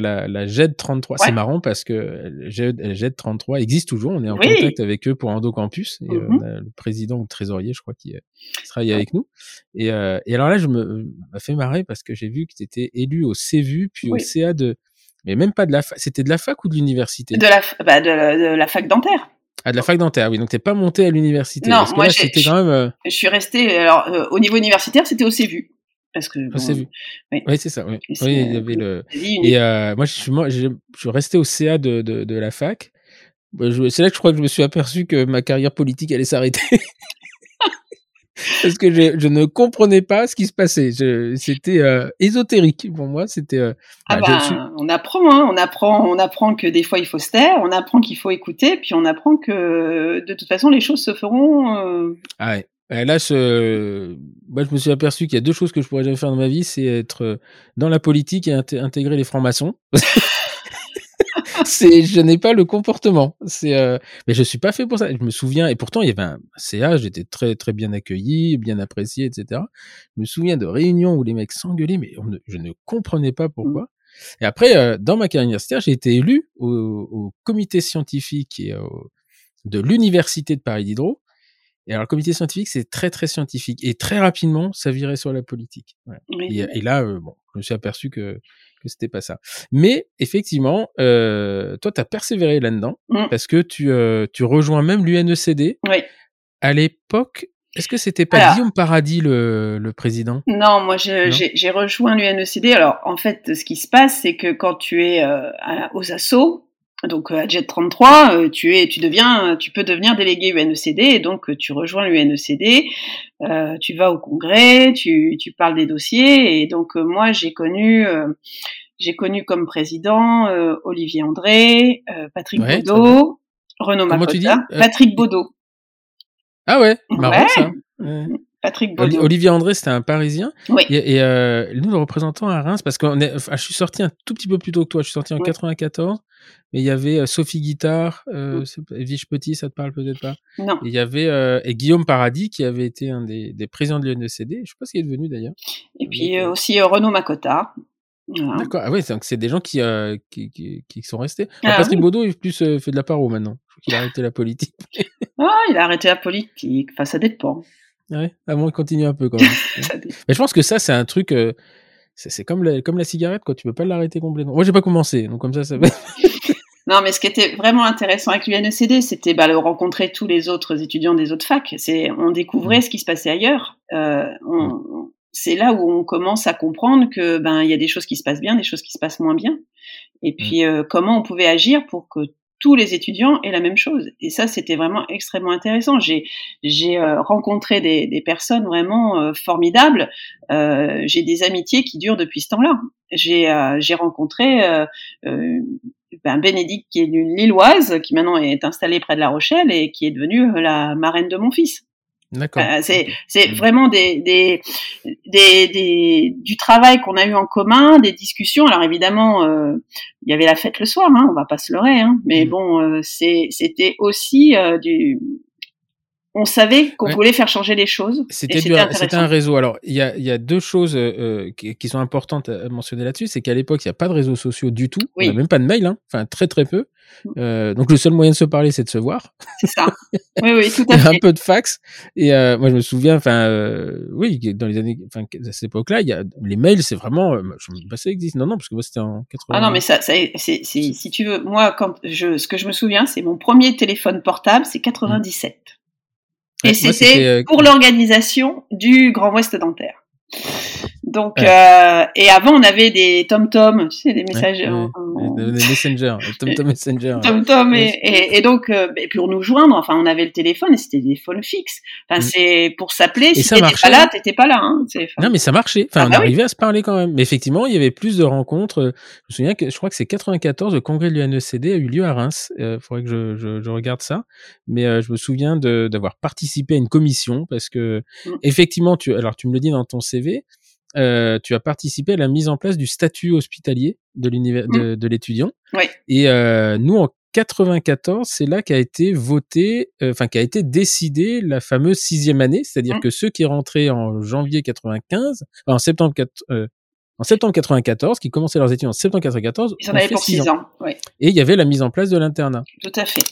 Speaker 1: la, la GED 33. C'est marrant parce que GED 33 existe toujours. On est en contact avec eux pour Endocampus. Et, euh, mm-hmm. le président ou le trésorier, je crois, qui, euh, travaille avec nous. Et, et, alors là, je me m'a fait marrer parce que j'ai vu que tu étais élu au CVU puis au CA de. Mais même pas de la fac. C'était de la fac ou de l'université?
Speaker 4: De la, bah, de, la fac dentaire.
Speaker 1: Ah, de la fac dentaire, oui. Donc, t'es pas monté à l'université.
Speaker 4: Non, moi, c'était quand même. Je suis resté. Alors, au niveau universitaire, c'était au CVU. Parce que
Speaker 1: vu. Oui, c'est ça. Oui. il y avait le. Et euh, moi, je suis, moi, je, suis resté au CA de, de, de la fac. Bah, c'est là que je crois que je me suis aperçu que ma carrière politique allait s'arrêter. Parce que je, je, ne comprenais pas ce qui se passait. C'était euh, ésotérique pour moi. C'était. Euh,
Speaker 4: ah bah, bah On apprend, hein, on apprend, on apprend que des fois il faut se taire, on apprend qu'il faut écouter, puis on apprend que de toute façon les choses se feront. Euh...
Speaker 1: Ah ouais. Là, je, moi, je me suis aperçu qu'il y a deux choses que je pourrais jamais faire dans ma vie, c'est être euh, dans la politique et intégrer les francs-maçons. c'est, je n'ai pas le comportement. C'est, euh... mais je suis pas fait pour ça. Je me souviens, et pourtant il y avait un CA, j'étais très très bien accueilli, bien apprécié, etc. Je me souviens de réunions où les mecs s'engueulaient, mais je ne comprenais pas pourquoi. Mmh. Et après, euh, dans ma carrière universitaire, j'ai été élu au, au comité scientifique et de l'université de Paris Diderot et alors, le comité scientifique, c'est très, très scientifique. Et très rapidement, ça virait sur la politique. Et, là, euh, bon, je me suis aperçu que, que c'était pas ça. Mais, effectivement, euh, toi, tu as persévéré là-dedans mmh. parce que tu, euh, tu rejoins même l'UNECD.
Speaker 4: Oui.
Speaker 1: À l'époque, est-ce que c'était pas Guillaume Paradis le, le président?
Speaker 4: Non, moi j'ai rejoint l'UNECD. Alors en fait, ce qui se passe, c'est que quand tu es euh, aux assauts, donc à Jet 33, tu es, tu deviens, tu peux devenir délégué UNECD et donc euh, tu rejoins l'UNECD, euh, tu vas au congrès, tu, tu parles des dossiers et donc euh, moi j'ai connu, euh, j'ai connu comme président Olivier André, Patrick Baudot, Renaud Macota, Patrick Baudot.
Speaker 1: Ah ouais, marrant ça.
Speaker 4: Patrick
Speaker 1: Olivier André, c'était un Parisien.
Speaker 4: Oui.
Speaker 1: Et, euh, nous, le représentant à Reims, parce que je suis sorti un tout petit peu plus tôt que toi. Je suis sorti en 94. Mais il y avait euh, Sophie Guittard, euh, mm. Petit, ça te parle peut-être pas
Speaker 4: Non.
Speaker 1: il y avait euh, et Guillaume Paradis, qui avait été un des, des présidents de l'UNECD. Je sais pas ce qu'il est devenu d'ailleurs.
Speaker 4: Et puis aussi Renaud Macota.
Speaker 1: D'accord. Ah oui, c'est des gens qui, qui, qui, sont restés. Ah, Patrick Baudot, il plus fait de la paro maintenant. Qu'il a arrêté la politique.
Speaker 4: ah, il a arrêté la politique. Enfin, ça dépend.
Speaker 1: Ouais, à moins continue un peu quand même. Mais je pense que ça, c'est un truc. Euh, c'est comme la, comme la cigarette, quoi. Tu peux pas l'arrêter complètement. Moi, j'ai pas commencé, donc comme ça, ça va.
Speaker 4: non, mais ce qui était vraiment intéressant avec l'UNECD, c'était bah, de rencontrer tous les autres étudiants des autres facs. C'est, on découvrait mmh. ce qui se passait ailleurs. Euh, on, mmh. c'est là où on commence à comprendre que ben il y a des choses qui se passent bien, des choses qui se passent moins bien. Et mmh. puis euh, comment on pouvait agir pour que tous les étudiants aient la même chose. Et ça, c'était vraiment extrêmement intéressant. J'ai j'ai euh, rencontré des, des, personnes vraiment euh, formidables. Euh, j'ai des amitiés qui durent depuis ce temps-là. J'ai euh, j'ai rencontré ben Bénédicte qui est une Lilloise, qui maintenant est installée près de La Rochelle et qui est devenue la marraine de mon fils. Euh, c'est c'est mmh. vraiment des, des, des, des, du travail qu'on a eu en commun, des discussions. Alors évidemment, euh, il y avait la fête le soir, hein, on va pas se leurrer, hein, mais mmh. bon, euh, c'était aussi euh, du on savait qu'on voulait faire changer les choses.
Speaker 1: C'était un réseau. Alors, il y a, y a, deux choses euh, qui, qui, sont importantes à mentionner là-dessus. C'est qu'à l'époque, il n'y a pas de réseaux sociaux du tout. Il n'y a même pas de mail, hein. enfin très très peu. Mm. Euh, donc le seul moyen de se parler, c'est de se voir.
Speaker 4: C'est ça. Oui, oui, tout à
Speaker 1: fait. un peu de fax. Et euh, moi, je me souviens, enfin, euh, oui, dans les années, enfin, à cette époque-là, il y a les mails, c'est vraiment, euh, je me pas ça existe. Non, non, parce que moi, c'était en 80.
Speaker 4: Ah non, mais ça, ça c'est, si tu veux, moi, quand je, ce que je me souviens, c'est mon premier téléphone portable, c'est 97. Et c'était
Speaker 1: euh,
Speaker 4: pour l'organisation du Grand Ouest dentaire. Donc,
Speaker 1: Ouais.
Speaker 4: euh, et avant, on avait des tom-tom, tu sais, des messages
Speaker 1: ouais, ouais, des Messenger, TomTom Messenger.
Speaker 4: Tom Tom et, et, et donc euh, et nous joindre enfin on avait le téléphone et c'était des téléphones fixes enfin
Speaker 1: Mm.
Speaker 4: c'est pour s'appeler si t'étais pas là t'étais pas là hein
Speaker 1: Non, mais ça marchait. Enfin,
Speaker 4: Ah
Speaker 1: on
Speaker 4: bah oui.
Speaker 1: arrivait à se parler quand même. Mais effectivement, il y avait plus de rencontres. Euh, Je me souviens que je crois que c'est 94, le congrès de l'UNECD a eu lieu à Reims. Il faudrait que je, je, je regarde ça. Mais euh, je me souviens d'avoir participé à une commission parce que
Speaker 4: Mm.
Speaker 1: effectivement, tu, alors tu me le dis dans ton CV, euh, tu as participé à la mise en place du statut hospitalier de l'univers de, de l'étudiant.
Speaker 4: Oui.
Speaker 1: Et euh, nous, en 94, c'est là qu'a été voté, euh, enfin qu'a été décidé la fameuse sixième année, c'est-à-dire
Speaker 4: Mm.
Speaker 1: que ceux qui rentraient en janvier 95, en septembre, quat- euh, en septembre 94, qui commençaient leurs études en septembre 94,
Speaker 4: ils en avaient pour
Speaker 1: six
Speaker 4: six ans, oui
Speaker 1: Et il y avait la mise en place de l'internat.
Speaker 4: tout à fait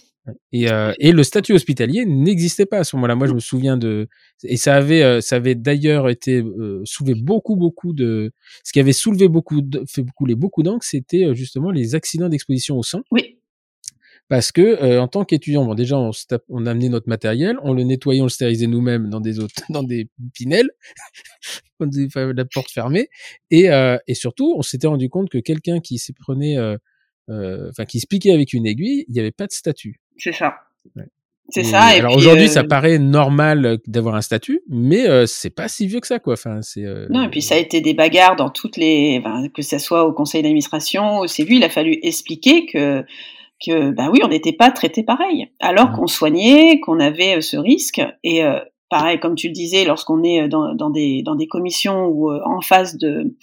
Speaker 1: Et, euh, et le statut hospitalier n'existait pas à ce moment-là. Moi, je me souviens de et ça avait euh, ça avait d'ailleurs été euh, soulevé beaucoup beaucoup de ce qui avait soulevé beaucoup de, fait couler beaucoup d'encre, c'était euh, justement les accidents d'exposition au sang.
Speaker 4: Oui.
Speaker 1: Parce que euh, en tant qu'étudiant, bon déjà on, tape- on amenait notre matériel, on le nettoyait, on le stérilisait nous-mêmes dans des autres, dans des pinelles, on disait, enfin, la porte fermée, et euh, et surtout on s'était rendu compte que quelqu'un qui se prenait, euh, euh, enfin qui se piquait avec une aiguille, il n'y avait pas de statut.
Speaker 4: C'est ça
Speaker 1: Ouais.
Speaker 4: c'est ça et
Speaker 1: alors aujourd'hui,
Speaker 4: euh,
Speaker 1: ça paraît normal euh, d'avoir un statut, mais euh, c'est pas si vieux que ça, quoi. Enfin, c'est. euh,
Speaker 4: non et puis ça a été des bagarres dans toutes les enfin, que ça soit au conseil d'administration au CVU il a fallu expliquer que que bah oui on n'était pas traités pareil alors qu'on soignait qu'on avait ce risque et pareil comme tu le disais lorsqu'on est dans, dans des dans des commissions ou euh, en face de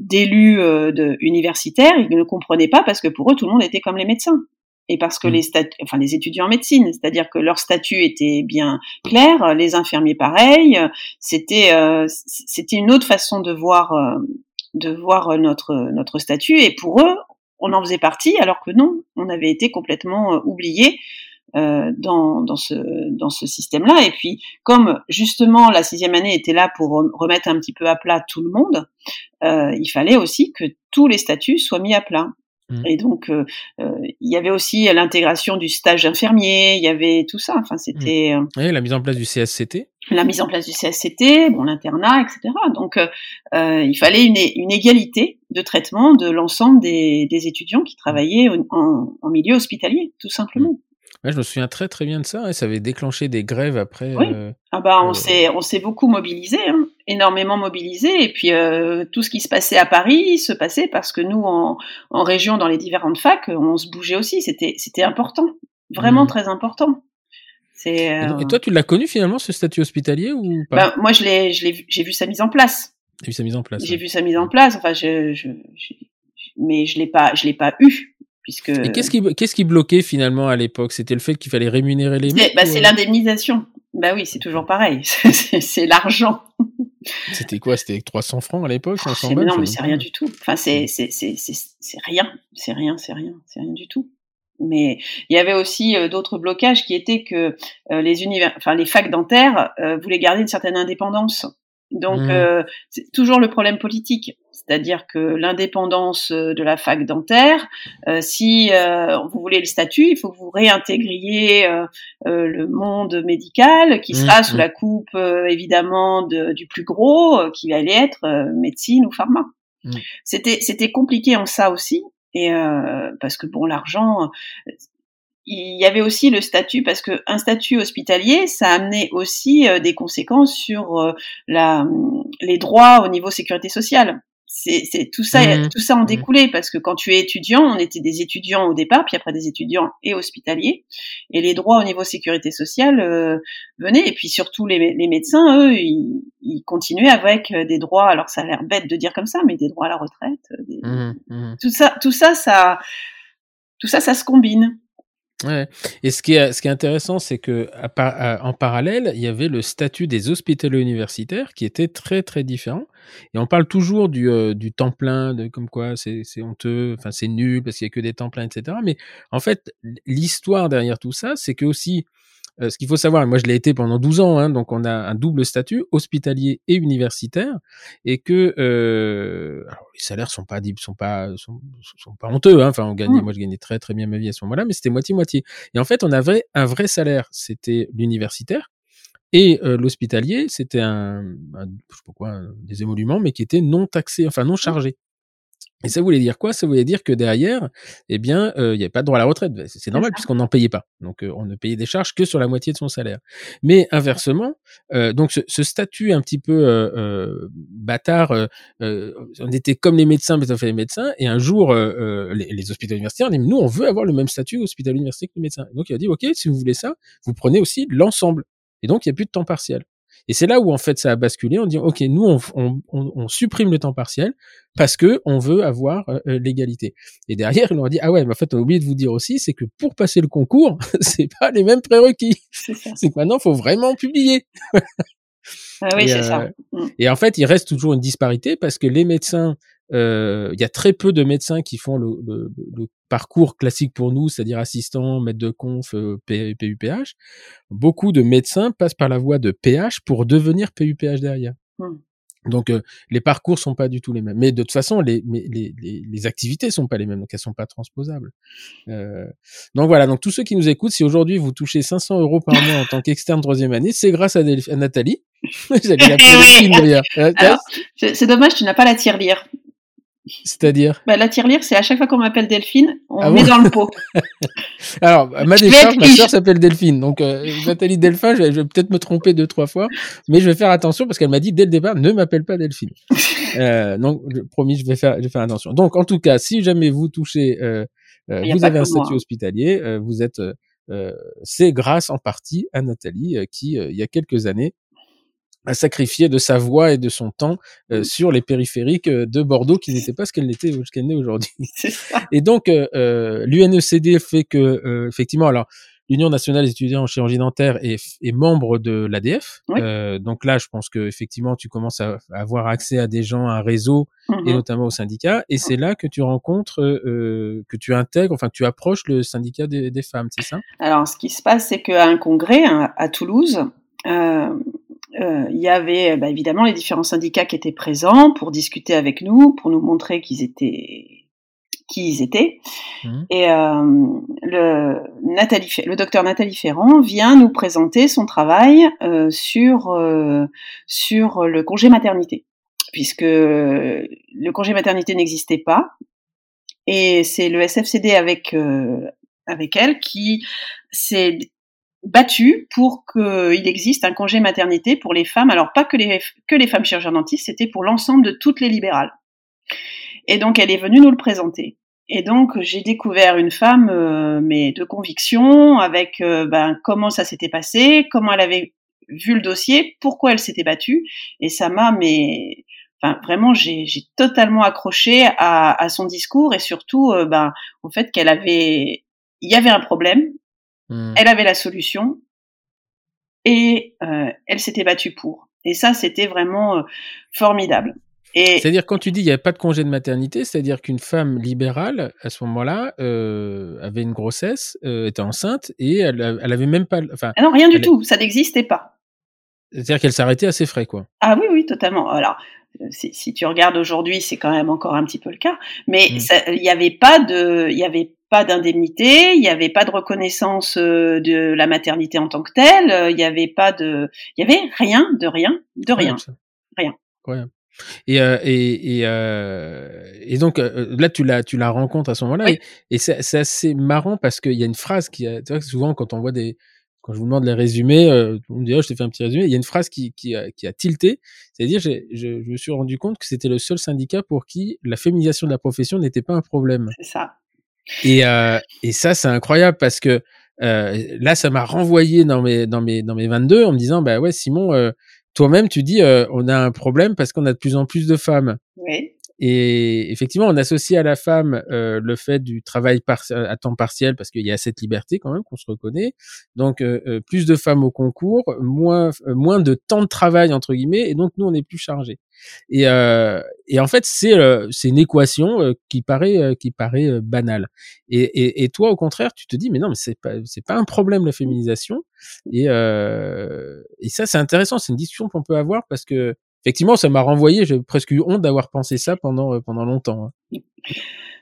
Speaker 4: d'élus euh, de universitaires ils ne comprenaient pas parce que pour eux tout le monde était comme les médecins et parce que
Speaker 1: Mhm.
Speaker 4: les enfin les étudiants en médecine c'est-à-dire que leur statut était bien clair les infirmiers pareil c'était euh, c'était une autre façon de voir euh, de voir notre notre statut et pour eux on en faisait partie alors que non on avait été complètement euh, oubliés euh, dans dans ce dans ce système là et puis comme justement la sixième année était là pour rem- remettre un petit peu à plat tout le monde euh, il fallait aussi que tous les statuts soient mis à plat. Et donc euh, euh, il y avait aussi l'intégration du stage infirmier il y avait tout ça enfin c'était euh,
Speaker 1: ouais, la mise en place du CSCT.
Speaker 4: la mise en place du CSCT, bon l'internat, etc. Donc il fallait une, une égalité de traitement de l'ensemble des, des étudiants qui travaillaient en, en- en milieu hospitalier, tout simplement.
Speaker 1: Ouais, je me souviens très très bien de ça. Et ça avait déclenché des grèves après.
Speaker 4: Oui. Ah bah on s'est on s'est beaucoup mobilisé, hein, énormément mobilisé, et puis euh, tout ce qui se passait à Paris se passait parce que nous en, en région dans les différentes facs, on se bougeait aussi. C'était c'était important, vraiment
Speaker 1: Mhm.
Speaker 4: très important. C'est euh,
Speaker 1: et toi, tu l'as connu finalement ce statut hospitalier ou pas?
Speaker 4: Ben, moi je l'ai je l'ai vu- j'ai vu sa mise en place.
Speaker 1: T'as vu sa mise en place.
Speaker 4: J'ai
Speaker 1: ouais.
Speaker 4: vu sa mise en place. Enfin, je, je, je- mais je l'ai pas, je l'ai pas eu puisque.
Speaker 1: Et qu'est-ce qui qu'est-ce qui bloquait finalement à l'époque? C'était le fait qu'il fallait rémunérer les
Speaker 4: C'est
Speaker 1: mecs.
Speaker 4: bah,
Speaker 1: ou,
Speaker 4: c'est
Speaker 1: euh,
Speaker 4: l'indemnisation. Bah oui, c'est toujours pareil. C'est l'argent.
Speaker 1: C'était quoi? C'était 300 francs à l'époque, 500
Speaker 4: C'est-
Speaker 1: balles
Speaker 4: Non, mais c'est rien du tout. Enfin, c'est c'est c'est c'est c'est rien. C'est rien. C'est rien. C'est rien. C'est rien du tout. Mais il y avait aussi euh, d'autres blocages qui étaient que euh, les univers, enfin les facs dentaires euh, voulaient garder une certaine indépendance. Donc
Speaker 1: Mhm.
Speaker 4: euh, c'est toujours le problème politique, c'est-à-dire que l'indépendance euh, de la fac dentaire, euh, si euh, vous voulez le statut, il faut que vous réintégriez euh, euh, le monde médical qui sera
Speaker 1: Mhm.
Speaker 4: sous la coupe euh, évidemment de- du plus gros, euh, qui allait être euh, médecine ou pharma. C'était c'était compliqué en ça aussi, et euh, parce que bon l'argent il y avait aussi le statut parce que un statut hospitalier, ça amenait aussi euh, des conséquences sur euh, la, les droits au niveau sécurité sociale. C'est tout ça,
Speaker 1: Mhm.
Speaker 4: tout ça en
Speaker 1: Mhm.
Speaker 4: découlait parce que quand tu es étudiant, on était des étudiants au départ, puis après des étudiants et hospitaliers, et les droits au niveau sécurité sociale euh, venaient. Et puis surtout les, les médecins, eux, ils, ils continuaient avec des droits. Alors ça a l'air bête de dire comme ça, mais des droits à la retraite. des-
Speaker 1: mhm.
Speaker 4: Tout ça, tout ça, ça, tout ça, ça se combine.
Speaker 1: Et ce qui est, intéressant, c'est que en parallèle, il y avait le statut des hospitaliers universitaires qui était très très différent. Et on parle toujours du, euh, temps plein, de comme quoi c'est honteux, enfin c'est nul parce qu'il y a que des temps pleins, etc. Mais en fait, l'histoire derrière tout ça, c'est que aussi euh, ce qu'il faut savoir, et moi je l'ai été pendant 12 ans, hein, donc on a un double statut, hospitalier et universitaire, et que euh, alors les salaires sont pas sont pas sont, sont pas honteux, hein, enfin on gagnait,
Speaker 4: Mm.
Speaker 1: moi je gagnais très très bien ma vie à ce moment-là, mais c'était moitié moitié. Et en fait on avait un vrai salaire, c'était l'universitaire, Et l'hospitalier, c'était un, un, je sais pas quoi, des émoluments, mais qui étaient non taxés, enfin non chargés. Et ça voulait dire quoi? Ça voulait dire que derrière, eh bien, il n'y avait pas de droit à la retraite. C'est normal puisqu'on n'en payait pas. Donc, on ne payait des charges que sur la moitié de son salaire. Mais inversement, donc ce, ce, statut un petit peu euh, bâtard, on était comme les médecins, mais on fait les médecins. Et un jour, les, les, hôpitaux universitaires ont dit nous, on veut avoir le même statut hospital universitaire que les médecins. donc, il a dit ok, si vous voulez ça, vous prenez aussi l'ensemble. Et donc, il n'y a plus de temps partiel. Et c'est là où en fait ça a basculé. On dit ok, nous on, on, on, supprime le temps partiel parce que on veut avoir euh, euh, l'égalité. Et derrière ils nous ont dit ah ouais, mais en fait on a oublié de vous dire aussi, c'est que pour passer le concours, c'est pas les mêmes prérequis. C'est que maintenant faut vraiment publier.
Speaker 4: ah oui, c'est ça.
Speaker 1: Euh, mm. Et en fait il reste toujours une disparité parce que les médecins il y a très peu de médecins qui font le, le, le parcours classique pour nous, c'est-à-dire assistant, maître de conf, euh, PUPH. Beaucoup de médecins passent par la voie de PH pour devenir PUPH derrière. Mmh. Donc euh, les parcours sont pas du tout les mêmes. Mais de toute façon, les, les, les, les activités sont pas les mêmes, donc elles sont pas transposables. Euh, donc voilà, donc tous ceux qui nous écoutent, si aujourd'hui vous touchez 500 euros par mois en tant qu'externe troisième année, c'est grâce à, à Nathalie.
Speaker 4: c'est dommage, tu n'as pas la tirelire.
Speaker 1: C'est-à-dire
Speaker 4: bah, La tirelire, c'est à chaque fois qu'on m'appelle Delphine, on ah met dans le pot.
Speaker 1: Alors, ma décharge, ma soeur s'appelle Delphine. Donc, euh, Nathalie Delphin, je vais, peut-être me tromper deux, trois fois, mais je vais faire attention parce qu'elle m'a dit dès le départ, ne m'appelle pas Delphine. euh, donc, je, promis, je vais, faire, je vais faire attention. Donc, en tout cas, si jamais vous touchez, euh, euh vous avez un statut hospitalier, euh, vous êtes, euh, c'est grâce en partie à Nathalie qui, il y a quelques années, à sacrifier de sa voix et de son temps euh, mmh. sur les périphériques euh, de Bordeaux qui n'étaient pas ce qu'elle n'était ce qu'elle n'est aujourd'hui. Et donc euh, euh l'UNECD fait que effectivement alors l'Union nationale des étudiants en chirurgie dentaire est, est membre de l'ADF. donc là, je pense que effectivement, tu commences à, avoir accès à des gens, à un réseau et mmh notamment au syndicat. Et c'est là que tu rencontres, que tu intègres, enfin que tu approches le syndicat des, des femmes, c'est ça?
Speaker 4: Alors, ce qui se passe, c'est qu'à un congrès hein, à Toulouse, euh, euh, il y avait bah, évidemment les différents syndicats qui étaient présents pour discuter avec nous, pour nous montrer qu'ils étaient qui ils étaient. Mmh. Et euh, le, Nathalie, le docteur Nathalie Ferrand vient nous présenter son travail euh, sur euh, sur le congé maternité, puisque le congé maternité n'existait pas. Et c'est le SFCD avec euh, avec elle qui s'est battu pour qu'il existe un congé maternité pour les femmes. Alors pas que les, que les femmes chirurgiens dentistes, c'était pour l'ensemble de toutes les libérales. Et donc elle est venue nous le présenter. Et donc j'ai découvert une femme, euh, mais de conviction, avec euh, ben, comment ça s'était passé, comment elle avait vu le dossier, pourquoi elle s'était battue. Et ça m'a, mais vraiment, j'ai totalement accroché à, à, son discours et surtout, euh, ben, au fait qu'elle avait, il y avait un problème, Hmm. Elle avait la solution et euh, elle s'était battue pour. Et ça, c'était vraiment euh, formidable.
Speaker 1: C'est-à-dire quand tu dis il n'y avait pas de congé de maternité, c'est-à-dire qu'une femme libérale à ce moment-là euh, avait une grossesse, était enceinte et elle, elle avait même pas. Enfin,
Speaker 4: ah non, rien du tout, ça n'existait pas.
Speaker 1: C'est-à-dire qu'elle s'arrêtait à ses frais, quoi.
Speaker 4: Ah oui, oui, totalement. Alors, si, si tu regardes aujourd'hui, c'est quand même encore un petit peu le cas, mais hmm. il n'y avait pas de, il y avait pas d'indemnité, il n'y avait pas de reconnaissance euh, de la maternité en tant que telle, euh, il n'y avait pas de, il y avait rien, de rien, de rien, rien.
Speaker 1: Et, euh, et, et, euh, et, donc là tu la tu la rencontres à ce moment-là et, c'est assez marrant parce qu'il y a une phrase qui tu vois souvent quand on voit des quand je vous demande les résumés, on me dit oh, je t'ai fait un petit résumé. Il y a une phrase qui, qui, a, qui a tilté, c'est-à-dire je, je, me suis rendu compte que c'était le seul syndicat pour qui la féminisation de la profession n'était pas un problème.
Speaker 4: C'est ça.
Speaker 1: Et, euh, et ça, c'est incroyable parce que euh, là, ça m'a renvoyé dans mes, dans, mes, dans mes 22 en me disant, bah ouais, Simon, euh, toi-même, tu dis, euh, on a un problème parce qu'on a de plus en plus de femmes.
Speaker 4: Oui.
Speaker 1: Et effectivement, on associe à la femme euh, le fait du travail à temps partiel parce qu'il y a cette liberté quand même qu'on se reconnaît. Donc euh, euh, plus de femmes au concours, moins moins de temps de travail entre guillemets, et donc nous on est plus chargés. Et, et en fait c'est c'est une équation qui paraît qui paraît banale. Et, et, et, toi au contraire tu te dis mais non mais c'est pas c'est pas un problème la féminisation. Et et ça c'est intéressant, c'est une discussion qu'on peut avoir parce que effectivement, ça m'a renvoyé. J'ai presque eu honte d'avoir pensé ça pendant euh, pendant longtemps. Hein.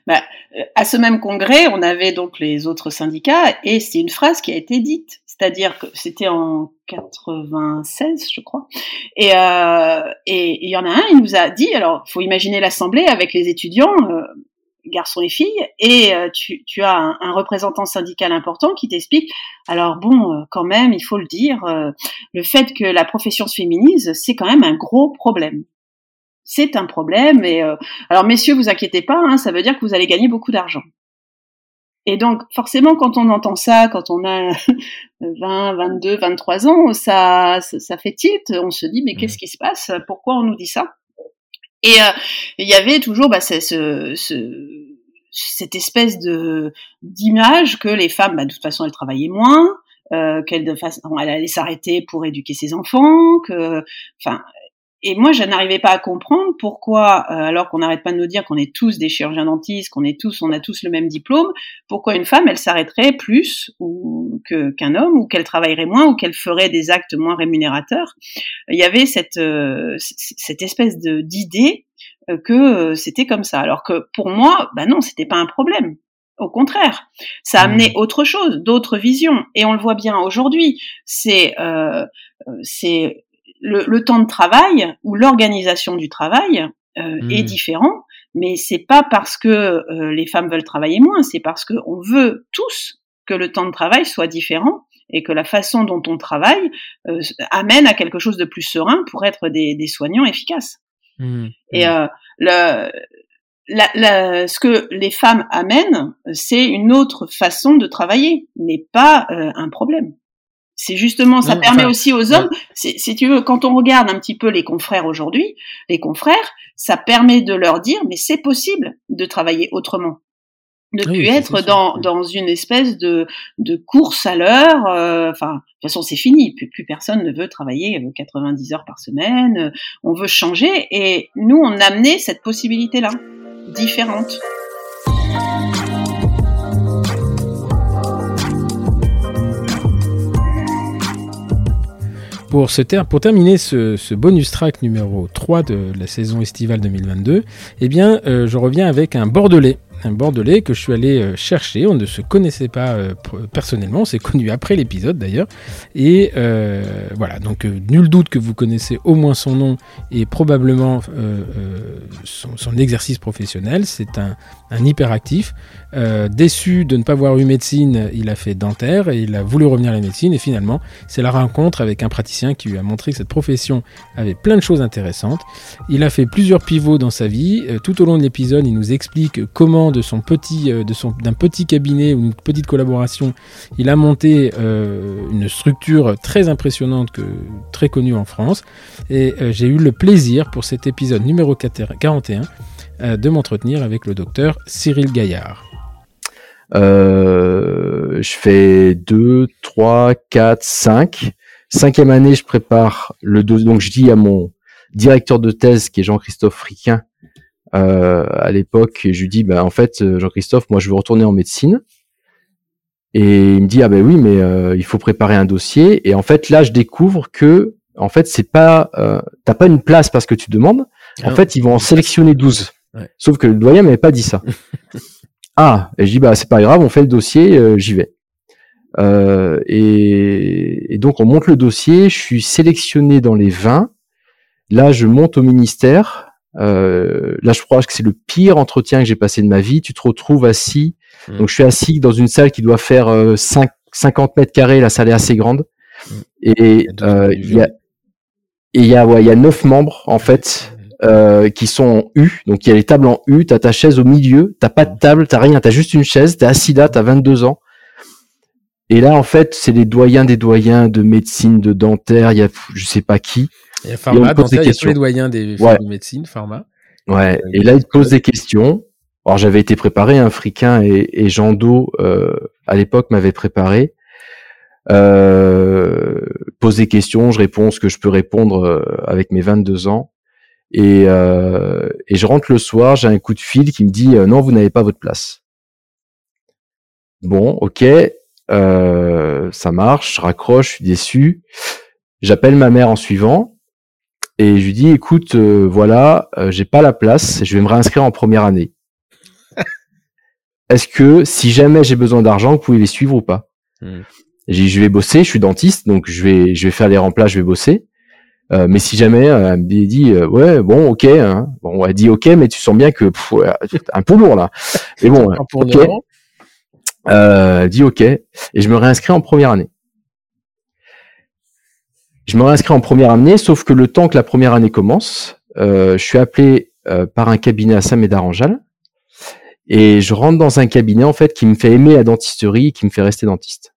Speaker 4: Bah, euh, à ce même congrès, on avait donc les autres syndicats et c'est une phrase qui a été dite. c'est-à-dire que c'était en 96, je crois. Et euh, et il y en a un, il nous a dit, alors faut imaginer l'assemblée avec les étudiants, garçons et filles, et euh, tu, tu as un, un, représentant syndical important qui t'explique, alors bon, euh, quand même, il faut le dire, euh, le fait que la profession se féminise, c'est quand même un gros problème. C'est un problème, et alors messieurs, vous inquiétez pas, hein, ça veut dire que vous allez gagner beaucoup d'argent. Et donc, forcément, quand on entend ça, quand on a 20, 22, 23 ans, ça, ça, fait tilt. On se dit, mais qu'est-ce mmh. qui se passe? Pourquoi on nous dit ça? Et euh, il y avait toujours bah, ce, ce, cette espèce de d'image que les femmes, bah, de toute façon, elles travaillaient moins, euh, qu'elles de façon, s'arrêter pour éduquer ses enfants, que, enfin, et moi, je n'arrivais pas à comprendre pourquoi, euh, alors qu'on n'arrête pas de nous dire qu'on est tous des chirurgiens dentistes, qu'on est tous, on a tous le même diplôme, pourquoi une femme, elle s'arrêterait plus ou que qu'un homme, ou qu'elle travaillerait moins, ou qu'elle ferait des actes moins rémunérateurs? Il y avait cette euh, cette espèce de d'idée euh, que c'était comme ça. Alors que pour moi, bah non, c'était pas un problème. Au contraire, ça a amené mmh. autre chose, d'autres visions, et on le voit bien aujourd'hui. C'est euh, c'est le, temps de travail ou l'organisation du travail euh, est mmh. différent, mais c'est pas parce que euh, les femmes veulent travailler moins, c'est parce qu'on veut tous que le temps de travail soit différent et que la façon dont on travaille euh, amène à quelque chose de plus serein pour être des, soignants efficaces. Mmh. Et mmh. le, ce que les femmes amènent, c'est une autre façon de travailler, mais pas un problème. C'est justement, ça permet aussi aux hommes, si tu veux, quand on regarde un petit peu les confrères aujourd'hui, les confrères, ça permet de leur dire, mais c'est possible de travailler autrement. Ne plus être dans, dans une espèce de, de course à l'heure. Euh, enfin, de toute façon, c'est fini. Plus, plus, personne ne veut travailler 90 heures par semaine. On veut changer. Et nous, on a amené cette possibilité-là, différente.
Speaker 1: Pour, terminer ce, bonus track numéro 3 de la saison estivale 2022, eh bien, euh, je reviens avec un Bordelais un Bordelais que je suis allé euh, chercher. On ne se connaissait pas euh, personnellement, on s'est connu après l'épisode d'ailleurs. Et voilà, donc nul doute que vous connaissez au moins son nom et probablement son, exercice professionnel. C'est un, hyperactif. déçu de ne pas avoir eu médecine, il a fait dentaire et il a voulu revenir à la médecine. Et finalement, c'est la rencontre avec un praticien qui lui a montré que cette profession avait plein de choses intéressantes. Il a fait plusieurs pivots dans sa vie. tout au long de l'épisode, il nous explique comment de son petit, euh, de son, d'un petit cabinet ou une petite collaboration, il a monté euh, une structure très impressionnante très connue en France. Et euh, j'ai eu le plaisir pour cet épisode numéro 41 de m'entretenir avec le docteur Cyril Gaillard.
Speaker 5: je fais 2, 3, 4, 5. Cinquième année, je prépare le dos. Donc, je dis à mon directeur de thèse, qui est Jean-Christophe Friquin, euh, à l'époque, je lui dis, bah, en fait, euh, Jean-Christophe, moi, je veux retourner en médecine. Et il me dit, ah ben oui, mais euh, il faut préparer un dossier. Et en fait, là, je découvre que, en fait, c'est pas, euh, t'as pas une place parce que tu demandes. En ah fait, ils vont en sélectionner 12. Sauf que le doyen m'avait pas dit ça. ah, et je dis, bah c'est pas grave, on fait le dossier, j'y vais. Euh, et, et, donc on monte le dossier, je suis sélectionné dans les 20. Là, je monte au ministère. Euh, là, je crois que c'est le pire entretien que j'ai passé de ma vie. Tu te retrouves assis. Mmh. Donc, je suis assis dans une salle qui doit faire 5, euh, 50 mètres carrés. La salle est assez grande. Mmh. Et il y a, et il y a, ouais, il y a neuf membres en fait euh, qui sont en U. Donc il y a les tables en U. T'as ta chaise au milieu. T'as pas de table. T'as rien. T'as juste une chaise. T'es assis là. T'as 22 ans. Et là, en fait, c'est les doyens des doyens de médecine, de dentaire. Il y a, je sais pas qui.
Speaker 1: Il y a Pharma, il y a tous les doyens des de médecine, Pharma.
Speaker 5: Ouais, et là, il pose des questions. Alors, j'avais été préparé, un friquin et, et Jean Do, euh, à l'époque, m'avait préparé. Euh, pose des questions, je réponds ce que je peux répondre euh, avec mes 22 ans. Et, euh, et je rentre le soir, j'ai un coup de fil qui me dit euh, non, vous n'avez pas votre place. Bon, ok, ça marche, je raccroche, je suis déçu. J'appelle ma mère en suivant et je lui dis écoute euh, voilà euh, j'ai pas la place je vais me réinscrire en première année est-ce que si jamais j'ai besoin d'argent vous pouvez les suivre ou pas? Hmm. J'ai dit, je vais bosser, je suis dentiste, donc je vais, je vais faire les remplats, je vais bosser. Euh, mais si jamais euh, elle me dit euh, ouais bon ok hein. bon elle dit ok mais tu sens bien que pff, un peu lourd là. Et bon ok. Euh, elle dit ok. Et je me réinscris en première année. Je me réinscris en première année sauf que le temps que la première année commence euh, je suis appelé euh, par un cabinet à Saint-Médard-en-Jalles. Et je rentre dans un cabinet en fait qui me fait aimer la dentisterie qui me fait rester dentiste.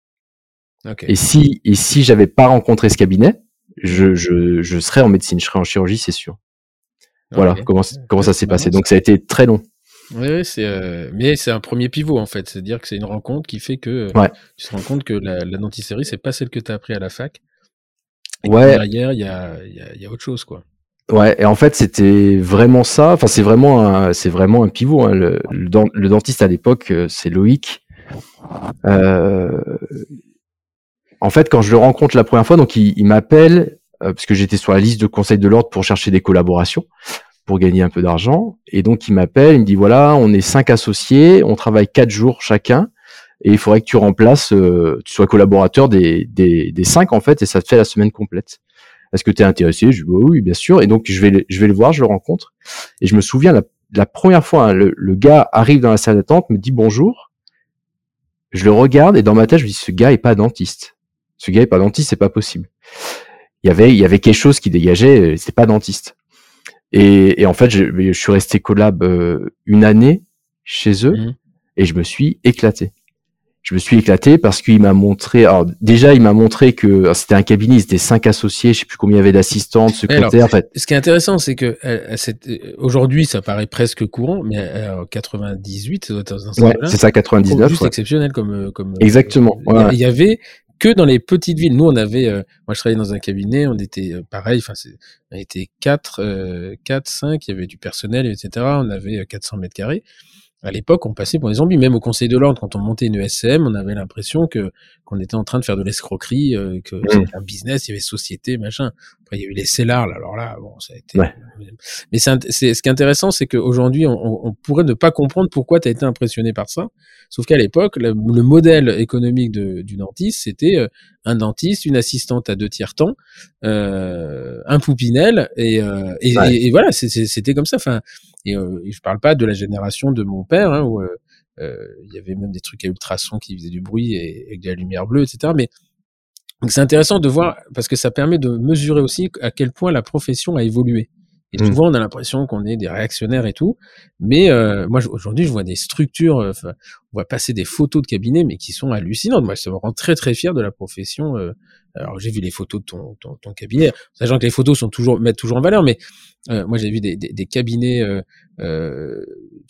Speaker 5: Et si et si j'avais pas rencontré ce cabinet je, je, je serais en médecine, je serais en chirurgie, c'est sûr. Voilà
Speaker 1: Ok.
Speaker 5: comment, comment ça s'est
Speaker 1: marrant,
Speaker 5: passé. Donc ça a été très long.
Speaker 1: Oui, c'est, euh, mais c'est un premier pivot en fait. C'est-à-dire que c'est une rencontre qui fait que euh,
Speaker 5: Ouais.
Speaker 1: tu te rends compte que la, la dentisterie, c'est pas celle que tu as appris à la fac. Et
Speaker 5: Ouais.
Speaker 1: Derrière, il y a, il y, a, il y a autre chose, quoi.
Speaker 5: Ouais, et en fait c'était vraiment ça. Enfin c'est vraiment un, c'est vraiment un pivot. hein. Le, le, dent- le dentiste à l'époque, euh, c'est Loïc. Euh, en fait, quand je le rencontre la première fois, donc il, il m'appelle euh, parce que j'étais sur la liste de conseil de l'ordre pour chercher des collaborations pour gagner un peu d'argent. Et donc il m'appelle, il me dit voilà, on est cinq associés, on travaille quatre jours chacun, et il faudrait que tu remplaces, euh, tu sois collaborateur des, des, des cinq en fait, et ça te fait la semaine complète. Est-ce que tu es intéressé? Je dis bah oui, bien sûr. Et donc je vais, je vais le voir, je le rencontre, et je me souviens la, la première fois, hein, le, le gars arrive dans la salle d'attente, me dit bonjour. Je le regarde et dans ma tête je me dis ce gars est pas dentiste. Ce gars est pas dentiste, c'est pas possible. Il y avait, il y avait quelque chose qui dégageait, euh, c'était pas dentiste. Et, et en fait, je, je suis resté collab euh, une année chez eux
Speaker 1: Mhm.
Speaker 5: et je me suis éclaté. Je me suis éclaté parce qu'il m'a montré. Alors déjà, il m'a montré que c'était un cabinet, ils étaient cinq associés, je sais plus combien il y avait d'assistantes, secrétaires. En fait,
Speaker 1: Ce qui est intéressant, c'est que euh, c'est- euh, aujourd'hui, ça paraît presque courant, mais euh, en 98, dans ce
Speaker 5: ouais,
Speaker 1: cas-là,
Speaker 5: c'est ça, 99.
Speaker 1: juste
Speaker 5: ouais.
Speaker 1: exceptionnel comme euh, comme euh,
Speaker 5: Exactement, ouais.
Speaker 1: il y avait que dans les petites villes. Nous, on avait, euh, moi, je travaillais dans un cabinet, on était euh, pareil. Enfin, on était quatre, euh, quatre, cinq. Il y avait du personnel, etc. On avait euh, 400 mètres carrés. À l'époque, on passait pour des zombies. Même au Conseil de l'ordre, quand on montait une ESM, on avait l'impression que qu'on était en train de faire de l'escroquerie, euh, que
Speaker 5: Mm.
Speaker 1: c'était un business, il y avait société, machin. Après, il y a eu les CELAR, là. alors là, bon, ça a été.
Speaker 5: Ouais.
Speaker 1: Mais c'est, ce qui est intéressant, c'est qu'aujourd'hui, on, on- pourrait ne pas comprendre pourquoi tu as été impressionné par ça. Sauf qu'à l'époque, le, le modèle économique de, du dentiste, c'était euh, un dentiste, une assistante à deux tiers temps, euh, un poupinel, et, euh, et,
Speaker 5: Ouais.
Speaker 1: et- et voilà, c'était comme ça. Enfin, et, euh, et je parle pas de la génération de mon père, hein, où euh, euh, il y avait même des trucs à ultrasons qui faisaient du bruit et, de la lumière bleue, etc. Mais donc c'est intéressant de voir parce que ça permet de mesurer aussi à quel point la profession a évolué. Et
Speaker 5: Mm.
Speaker 1: souvent, on a l'impression qu'on est des réactionnaires et tout. Mais euh, moi, aujourd'hui, je vois des structures, euh, on voit passer des photos de cabinets, mais qui sont hallucinantes. Moi, ça me rend très, très fier de la profession. euh. Alors, j'ai vu les photos de ton, ton, ton cabinet, sachant que les photos sont toujours mettent toujours en valeur. Mais euh, moi, j'ai vu des, des, des cabinets. Euh, euh,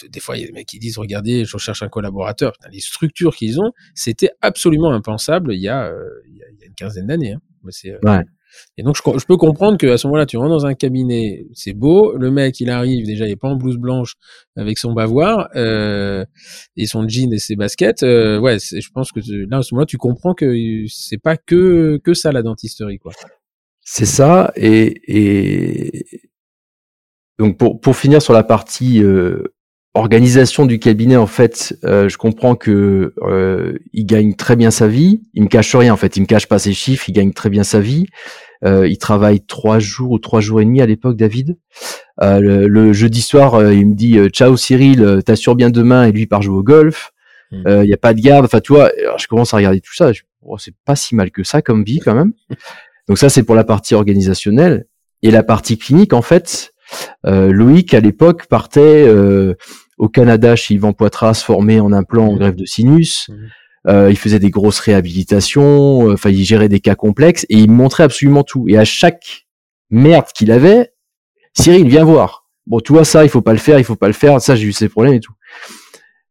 Speaker 1: des fois, il y a des mecs qui disent "Regardez, je cherche un collaborateur." Les structures qu'ils ont, c'était absolument impensable il y a, euh, il y a, une quinzaine d'années. Hein. Euh,
Speaker 5: Ouais.
Speaker 1: Et donc, je, peux comprendre qu'à ce moment-là, tu rentres dans un cabinet, c'est beau, le mec, il arrive, déjà, il est pas en blouse blanche avec son bavoir, euh, et son jean et ses baskets, euh, ouais, je pense que là, à ce moment-là, tu comprends que c'est pas que, que ça, la dentisterie, quoi.
Speaker 5: C'est ça. Et, et donc pour, pour finir sur la partie euh, organisation du cabinet, en fait, euh, je comprends que euh, il gagne très bien sa vie. Il me cache rien, en fait. Il me cache pas ses chiffres. Il gagne très bien sa vie. Euh, il travaille trois jours ou trois jours et demi à l'époque, David. Euh, le, le jeudi soir, euh, il me dit euh, ciao Cyril, euh, t'assures bien demain et lui il part jouer au golf.
Speaker 1: Mm.
Speaker 5: Il y a pas de garde. Enfin, tu vois, alors, je commence à regarder tout ça. Oh, c'est pas si mal que ça comme vie quand même. Donc ça, c'est pour la partie organisationnelle. Et la partie clinique, en fait, euh, Loïc, à l'époque, partait euh, au Canada chez Yvan Poitras, formé en implant en
Speaker 1: Mhm.
Speaker 5: greffe de sinus.
Speaker 1: Mhm.
Speaker 5: Euh, il faisait des grosses réhabilitations, euh, enfin, il gérait des cas complexes et il montrait absolument tout. Et à chaque merde qu'il avait, Cyril, viens voir. Bon, tu vois ça, il faut pas le faire, il faut pas le faire. Ça, j'ai eu ces problèmes et tout.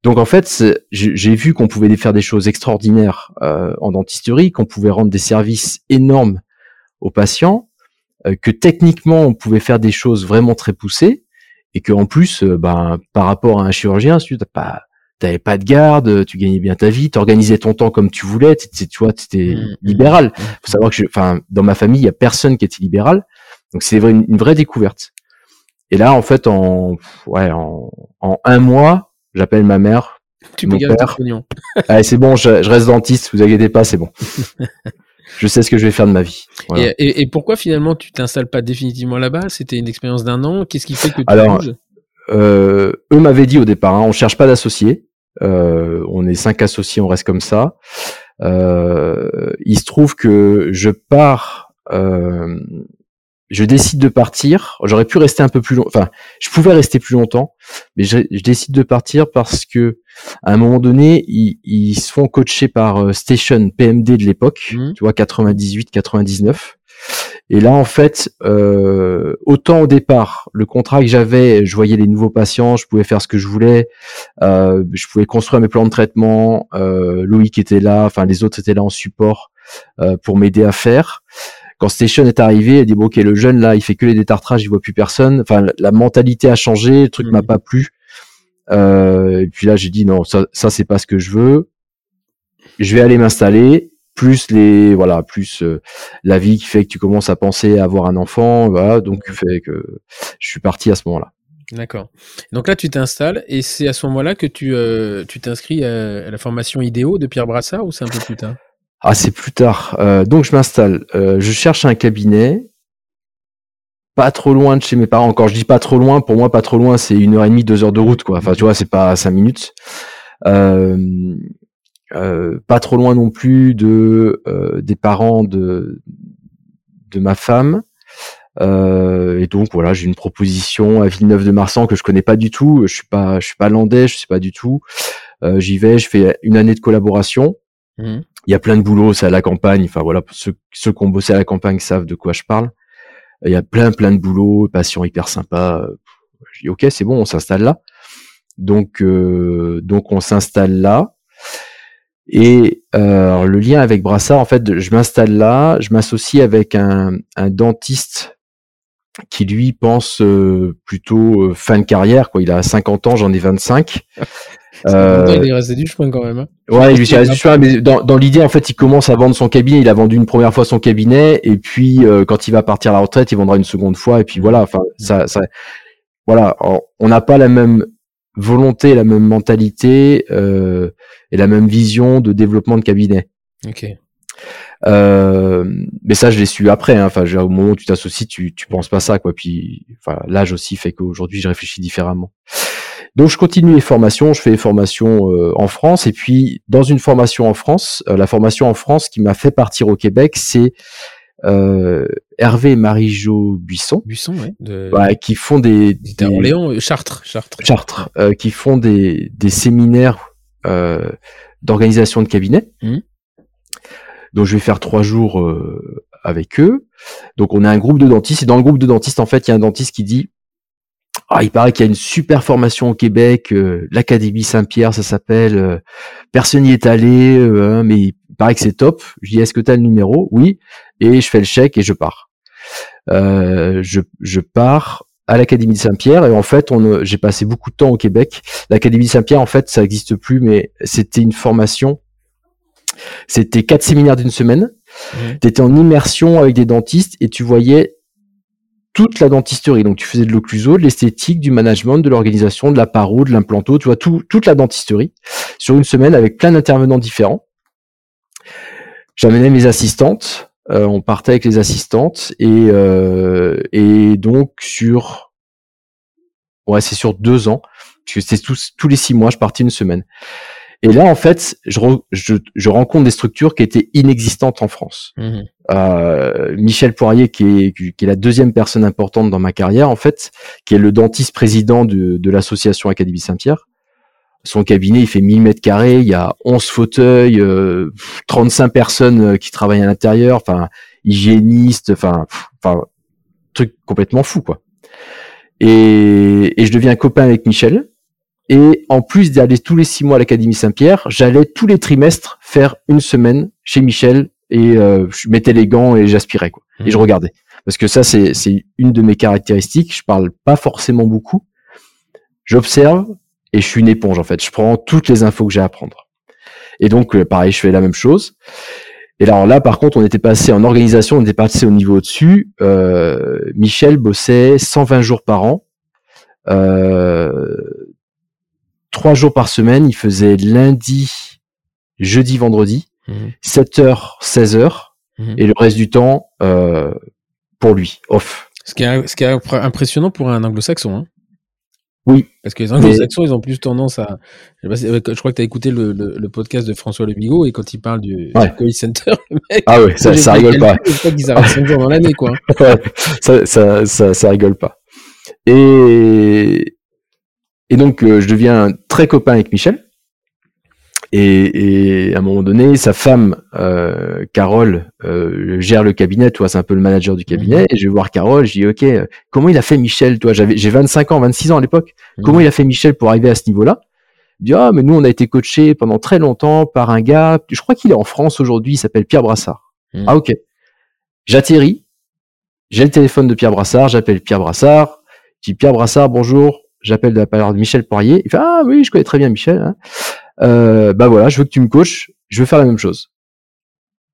Speaker 5: Donc en fait, j'ai j'ai vu qu'on pouvait faire des choses extraordinaires euh, en dentisterie, qu'on pouvait rendre des services énormes aux patients, euh, que techniquement on pouvait faire des choses vraiment très poussées, et que en plus, euh, ben par rapport à un chirurgien, tu t'as pas, t'avais pas de garde, tu gagnais bien ta vie, t'organisais ton temps comme tu voulais, t'étais- tu vois, t'étais
Speaker 1: Mmh,
Speaker 5: libéral.
Speaker 1: mmh,
Speaker 5: Faut savoir que, enfin, dans ma famille, il y a personne qui était libéral, donc c'est une, une vraie découverte. Et là, en fait, en ouais, en, en un mois, j'appelle ma mère
Speaker 1: Tu
Speaker 5: Mon père. Allez, c'est bon, je, je reste dentiste, vous inquiétez pas, c'est bon. je sais ce que je vais faire de ma vie. Voilà.
Speaker 1: Et, et- et pourquoi finalement tu t'installes pas définitivement là-bas? C'était une expérience d'un an. Qu'est-ce qui fait que tu
Speaker 5: Alors,
Speaker 1: bouges?
Speaker 5: Euh, eux m'avaient dit au départ, hein, on cherche pas d'associés. Euh, on est cinq associés, on reste comme ça. Euh, il se trouve que je pars, je décide de partir. J'aurais pu rester un peu plus long, enfin, je pouvais rester plus longtemps, mais je, je décide de partir parce que à un moment donné, ils, ils se font coacher par euh, Station PMD de l'époque,
Speaker 1: Mhm.
Speaker 5: tu vois, 98, 99. Et là, en fait, euh, autant au départ, le contrat que j'avais, je voyais les nouveaux patients, je pouvais faire ce que je voulais, euh, je pouvais construire mes plans de traitement. Euh, Loïc était là, enfin les autres étaient là en support euh, pour m'aider à faire. Quand Station est arrivé, elle dit bon ok le jeune là, il fait que les détartrages, il voit plus personne. Enfin la- mentalité a changé, le truc
Speaker 1: Mhm.
Speaker 5: m'a pas plu. Euh, et puis là j'ai dit non ça ça c'est pas ce que je veux. Je vais aller m'installer plus les voilà plus euh, la vie qui fait que tu commences à penser à avoir un enfant voilà donc fait que je suis parti à ce moment-là
Speaker 1: D'accord. Donc là, tu t'installes et c'est à ce moment-là que tu euh, tu t'inscris à, à la formation IDEO de Pierre Brassard ou c'est un peu plus tard?
Speaker 5: Ah c'est plus tard. Euh, donc je m'installe. Euh, je cherche un cabinet. Pas trop loin de chez mes parents quand je dis pas trop loin. Pour moi pas trop loin c'est une heure et demie deux heures de route quoi. Enfin tu vois c'est pas cinq minutes. Euh, pas trop loin non plus de des parents de de ma femme. Et donc voilà j'ai une proposition à Villeneuve-de-Marsan que je connais pas du tout. Je suis pas je suis pas landais je sais pas du tout. J'y vais je fais une année de collaboration.
Speaker 1: Mhm.
Speaker 5: Il y a plein de boulot, c'est à la campagne. Enfin voilà, ceux, qui ont bossé à la campagne savent de quoi je parle. Il y a plein plein de boulot, patients hyper sympas. Euh, Je dis ok, c'est bon, on s'installe là. Donc euh, donc on s'installe là. Et euh, le lien avec Brassard, en fait, je m'installe là, je m'associe avec un dentiste qui lui pense euh, plutôt euh, fin de carrière. Quoi. Il a 50 ans, j'en ai 25. Euh,
Speaker 1: Il est resté du chemin quand même. hein.
Speaker 5: Ouais, suis
Speaker 1: va
Speaker 5: resté sur un, mais dans, dans l'idée, en fait, il commence à vendre son cabinet. Il a vendu une première fois son cabinet, et puis euh, quand il va partir à la retraite, il vendra une seconde fois, et puis voilà. Enfin, ça, ça, voilà. On- On n'a pas la même volonté, la même mentalité euh, et la même vision de développement de cabinet.
Speaker 1: Ok.
Speaker 5: Euh, mais ça, je l'ai su après. hein. Enfin, je veux dire, au moment où tu t'associes, tu, tu penses pas ça, quoi. Puis, enfin, l'âge aussi fait qu'aujourd'hui, je réfléchis différemment. Donc, je continue les formations. Je fais les formations euh, en France, et puis dans une formation en France, euh, la formation en France qui m'a fait partir au Québec, c'est Hervé et Marie-Jo Buisson,
Speaker 1: Buisson, ouais. De...
Speaker 5: qui font des, des-
Speaker 1: Orléans, Chartres, Chartres.
Speaker 5: Chartres, qui font des, des séminaires d'organisation de cabinet.
Speaker 1: Mhm.
Speaker 5: Donc je vais faire trois jours euh, avec eux. Donc on a un groupe de dentistes et dans le groupe de dentistes en fait il y a un dentiste qui dit ah il paraît qu'il y a une super formation au Québec, euh, l'Académie Saint-Pierre ça s'appelle. euh, personne n'y est allé, hein, mais il paraît que c'est top. Je dis est-ce que tu as le numéro? Oui et je fais le chèque et je pars. Je, je pars à l'Académie Saint-Pierre et en fait on j'ai passé beaucoup de temps au Québec. L'Académie Saint-Pierre en fait ça n'existe plus mais c'était une formation. C'était quatre séminaires d'une semaine. Tu étais en immersion avec des dentistes et tu voyais toute la dentisterie. Donc tu faisais de l'occluso, de l'esthétique, du management, de l'organisation, de la paro, de l'implanto, tu vois tout, toute la dentisterie sur une semaine avec plein d'intervenants différents. J'amenais mes assistantes, euh, on partait avec les assistantes et euh, et donc sur ouais c'est sur deux ans parce que c'était tous tous les six mois je partais une semaine. Et là en fait je, re- je je rencontre des structures qui étaient inexistantes en France
Speaker 1: Mhm.
Speaker 5: euh, Michel Poirier, qui est, qui est la deuxième personne importante dans ma carrière, en fait, qui est le dentiste président de, de l'association Académie Saint-Pierre. Son cabinet, il fait 1000 mètres carrés, il y a 11 fauteuils, euh, 35 personnes euh, qui travaillent à l'intérieur, enfin, hygiéniste, enfin, truc complètement fou, quoi. Et, et je deviens copain avec Michel. Et en plus d'aller tous les six mois à l'Académie Saint-Pierre, j'allais tous les trimestres faire une semaine chez Michel et euh, je mettais les gants et j'aspirais quoi. Et je
Speaker 1: Mhm.
Speaker 5: regardais parce que ça c'est une de mes caractéristiques. Je parle pas forcément beaucoup. J'observe et je suis une éponge en fait. Je prends toutes les infos que j'ai à prendre. Et donc euh, pareil, je fais la même chose. Et alors là, par contre, on était passé en organisation, on était passé au niveau au-dessus. Euh, Michel bossait 120 jours par an, euh, trois jours par semaine. Il faisait lundi, jeudi, vendredi,
Speaker 1: Mhm.
Speaker 5: 7h, 16h,
Speaker 1: Mhm.
Speaker 5: et le reste du temps euh, pour lui, off.
Speaker 1: Ce qui est, ce qui est impr- impressionnant pour un anglo-saxon. Hein.
Speaker 5: Oui.
Speaker 1: Parce que les anglo-saxons, ils ont plus tendance à. Je, sais pas si- euh, je crois que tu as écouté le, le- le podcast de François Le Bigot et quand il parle du, du
Speaker 5: Ouais.
Speaker 1: call center, le mec.
Speaker 5: Ah ouais, ça, rigole pas.
Speaker 1: qu'ils arrêtent 5 jours dans l'année, quoi.
Speaker 5: Ouais, ça, ça, ça, ça rigole pas. Et, et donc, euh, je deviens très copain avec Michel. Et, et à un moment donné, sa femme, euh, Carole, euh, gère le cabinet, toi, c'est un peu le manager du cabinet. Et je vais voir Carole, je dis, OK, euh, comment il a fait Michel, toi? J'avais, j'ai 25 ans, 26 ans à l'époque. Comment il a fait Michel pour arriver à ce niveau-là? Il dit, ah, mais nous, on a été coaché pendant très longtemps par un gars, je crois qu'il est en France aujourd'hui, il s'appelle Pierre Brassard.
Speaker 1: Mhm.
Speaker 5: Ah, ok. J'atterris, j'ai le téléphone de Pierre Brassard, j'appelle Pierre Brassard, je dis Pierre Brassard, bonjour, j'appelle de la part de Michel Poirier. Il fait, ah oui, je connais très bien Michel. Hein. Euh, bah voilà, je veux que tu me coaches, je veux faire la même chose.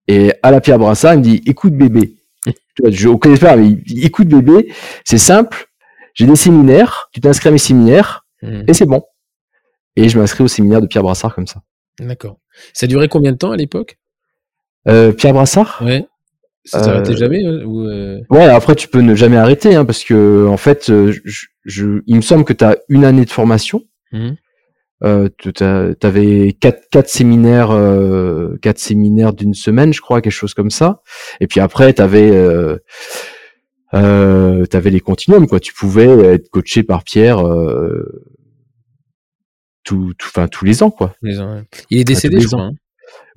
Speaker 5: Et à la Pierre Brassard, il me dit, écoute bébé. Je ne connais pas, mais il dit, écoute bébé, c'est simple, j'ai des séminaires, tu t'inscris à mes séminaires,
Speaker 1: Mhm.
Speaker 5: et c'est bon. Et je m'inscris au séminaire de Pierre Brassard comme ça.
Speaker 1: D'accord. Ça durait combien de temps à l'époque?
Speaker 5: Euh, Pierre Brassard?
Speaker 1: Ouais. Ça
Speaker 5: Euh,
Speaker 1: s'arrêtait jamais euh, ou, euh,
Speaker 5: Ouais, après tu peux ne jamais arrêter, hein, parce que en fait, euh, je, je- il me semble que tu as une année de formation.
Speaker 1: Mhm.
Speaker 5: Euh, tu avais quatre, quatre séminaires, euh, quatre séminaires d'une semaine, je crois, quelque chose comme ça. Et puis après, tu avais, euh, euh, t'avais les continuums, quoi. Tu pouvais être coaché par Pierre euh, tout, tout, enfin, tous les ans, quoi.
Speaker 1: les uns, ouais. Il est décédé,
Speaker 5: tous
Speaker 1: je crois.
Speaker 5: ans.
Speaker 1: hein.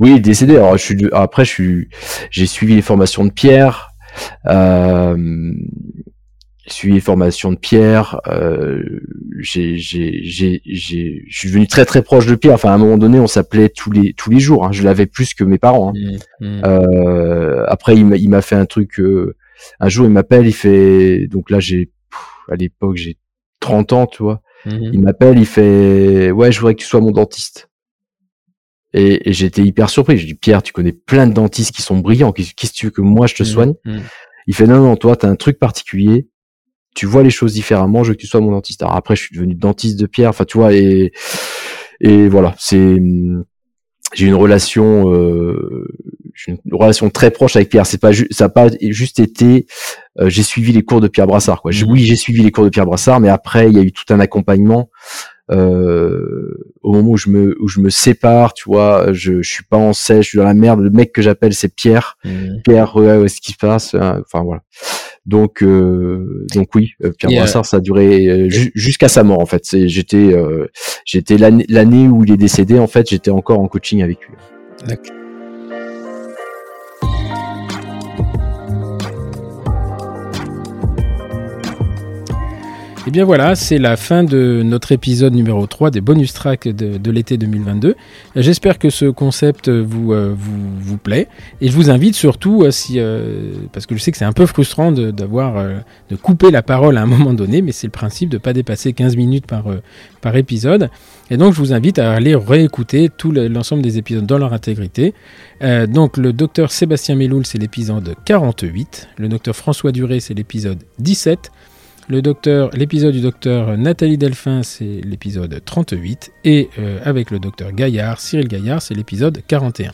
Speaker 5: Oui, il est décédé. Alors, je suis, après, je suis, j'ai suivi les formations de Pierre. Euh, j'ai suivi les formations de Pierre. Euh, j'ai, j'ai, j'ai, j'ai, je suis devenu très très proche de Pierre. Enfin, à un moment donné, on s'appelait tous les tous les jours. hein. Je l'avais plus que mes parents. hein.
Speaker 1: Mhm. Mhm.
Speaker 5: Euh, après, il m'a, il m'a fait un truc. euh, un jour, il m'appelle. Il fait. Donc là, j'ai, pff, à l'époque, j'ai 30 ans, tu vois.
Speaker 1: Mhm.
Speaker 5: Il m'appelle, il fait ouais, je voudrais que tu sois mon dentiste. Et, et j'étais hyper surpris. Je dis Pierre, tu connais plein de dentistes qui sont brillants. Qu'est-ce que tu veux que moi je te
Speaker 1: Mhm.
Speaker 5: soigne
Speaker 1: Mhm.
Speaker 5: Il fait non non, toi t'as un truc particulier. Tu vois les choses différemment. Je veux que tu sois mon dentiste. Alors après, je suis devenu dentiste de Pierre. Enfin, tu vois et et voilà, c'est j'ai une relation euh, une relation très proche avec Pierre. C'est pas ça a pas juste été euh, j'ai suivi les cours de Pierre Brassard quoi. Oui, j'ai suivi les cours de Pierre Brassard, mais après il y a eu tout un accompagnement euh, au moment où je me où je me sépare, tu vois, je, je suis pas en sèche, je suis dans la merde. Le mec que j'appelle c'est Pierre.
Speaker 1: Mhm.
Speaker 5: Pierre, ouais, ouais, ce qui se passe. hein, Enfin voilà. Donc euh, donc oui, euh, Pierre
Speaker 1: euh,
Speaker 5: Brassard, ça a duré euh, ju- jusqu'à sa mort en fait. J'étais euh, j'étais l'année l'année où il est décédé en fait, j'étais encore en coaching avec lui.
Speaker 1: D'accord. Et bien voilà, c'est la fin de notre épisode numéro 3 des bonus tracks de, l'été 2022. J'espère que ce concept vous, euh, vous, vous plaît. Et je vous invite surtout, euh, euh, parce que je sais que c'est un peu frustrant de, d'avoir, de couper la parole à un moment donné, mais c'est le principe de ne pas dépasser 15 minutes par, par épisode. Et donc je vous invite à aller réécouter tout le- l'ensemble des épisodes dans leur intégrité. Donc le docteur Sébastien Meloul, c'est l'épisode 48. Le docteur François Duré, c'est l'épisode 17. Le docteur, l'épisode du docteur Nathalie Delphin, c'est l'épisode 38. Et euh, avec le docteur Gaillard, Cyril Gaillard, c'est l'épisode 41.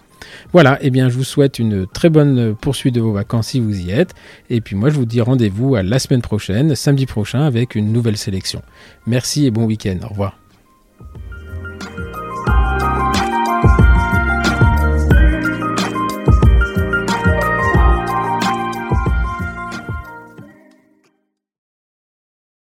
Speaker 1: Voilà, et bien je vous souhaite une très bonne poursuite de vos vacances si vous y êtes. Et puis moi je vous dis rendez-vous à la semaine prochaine, samedi prochain, avec une nouvelle sélection. Merci et bon week-end. Au revoir.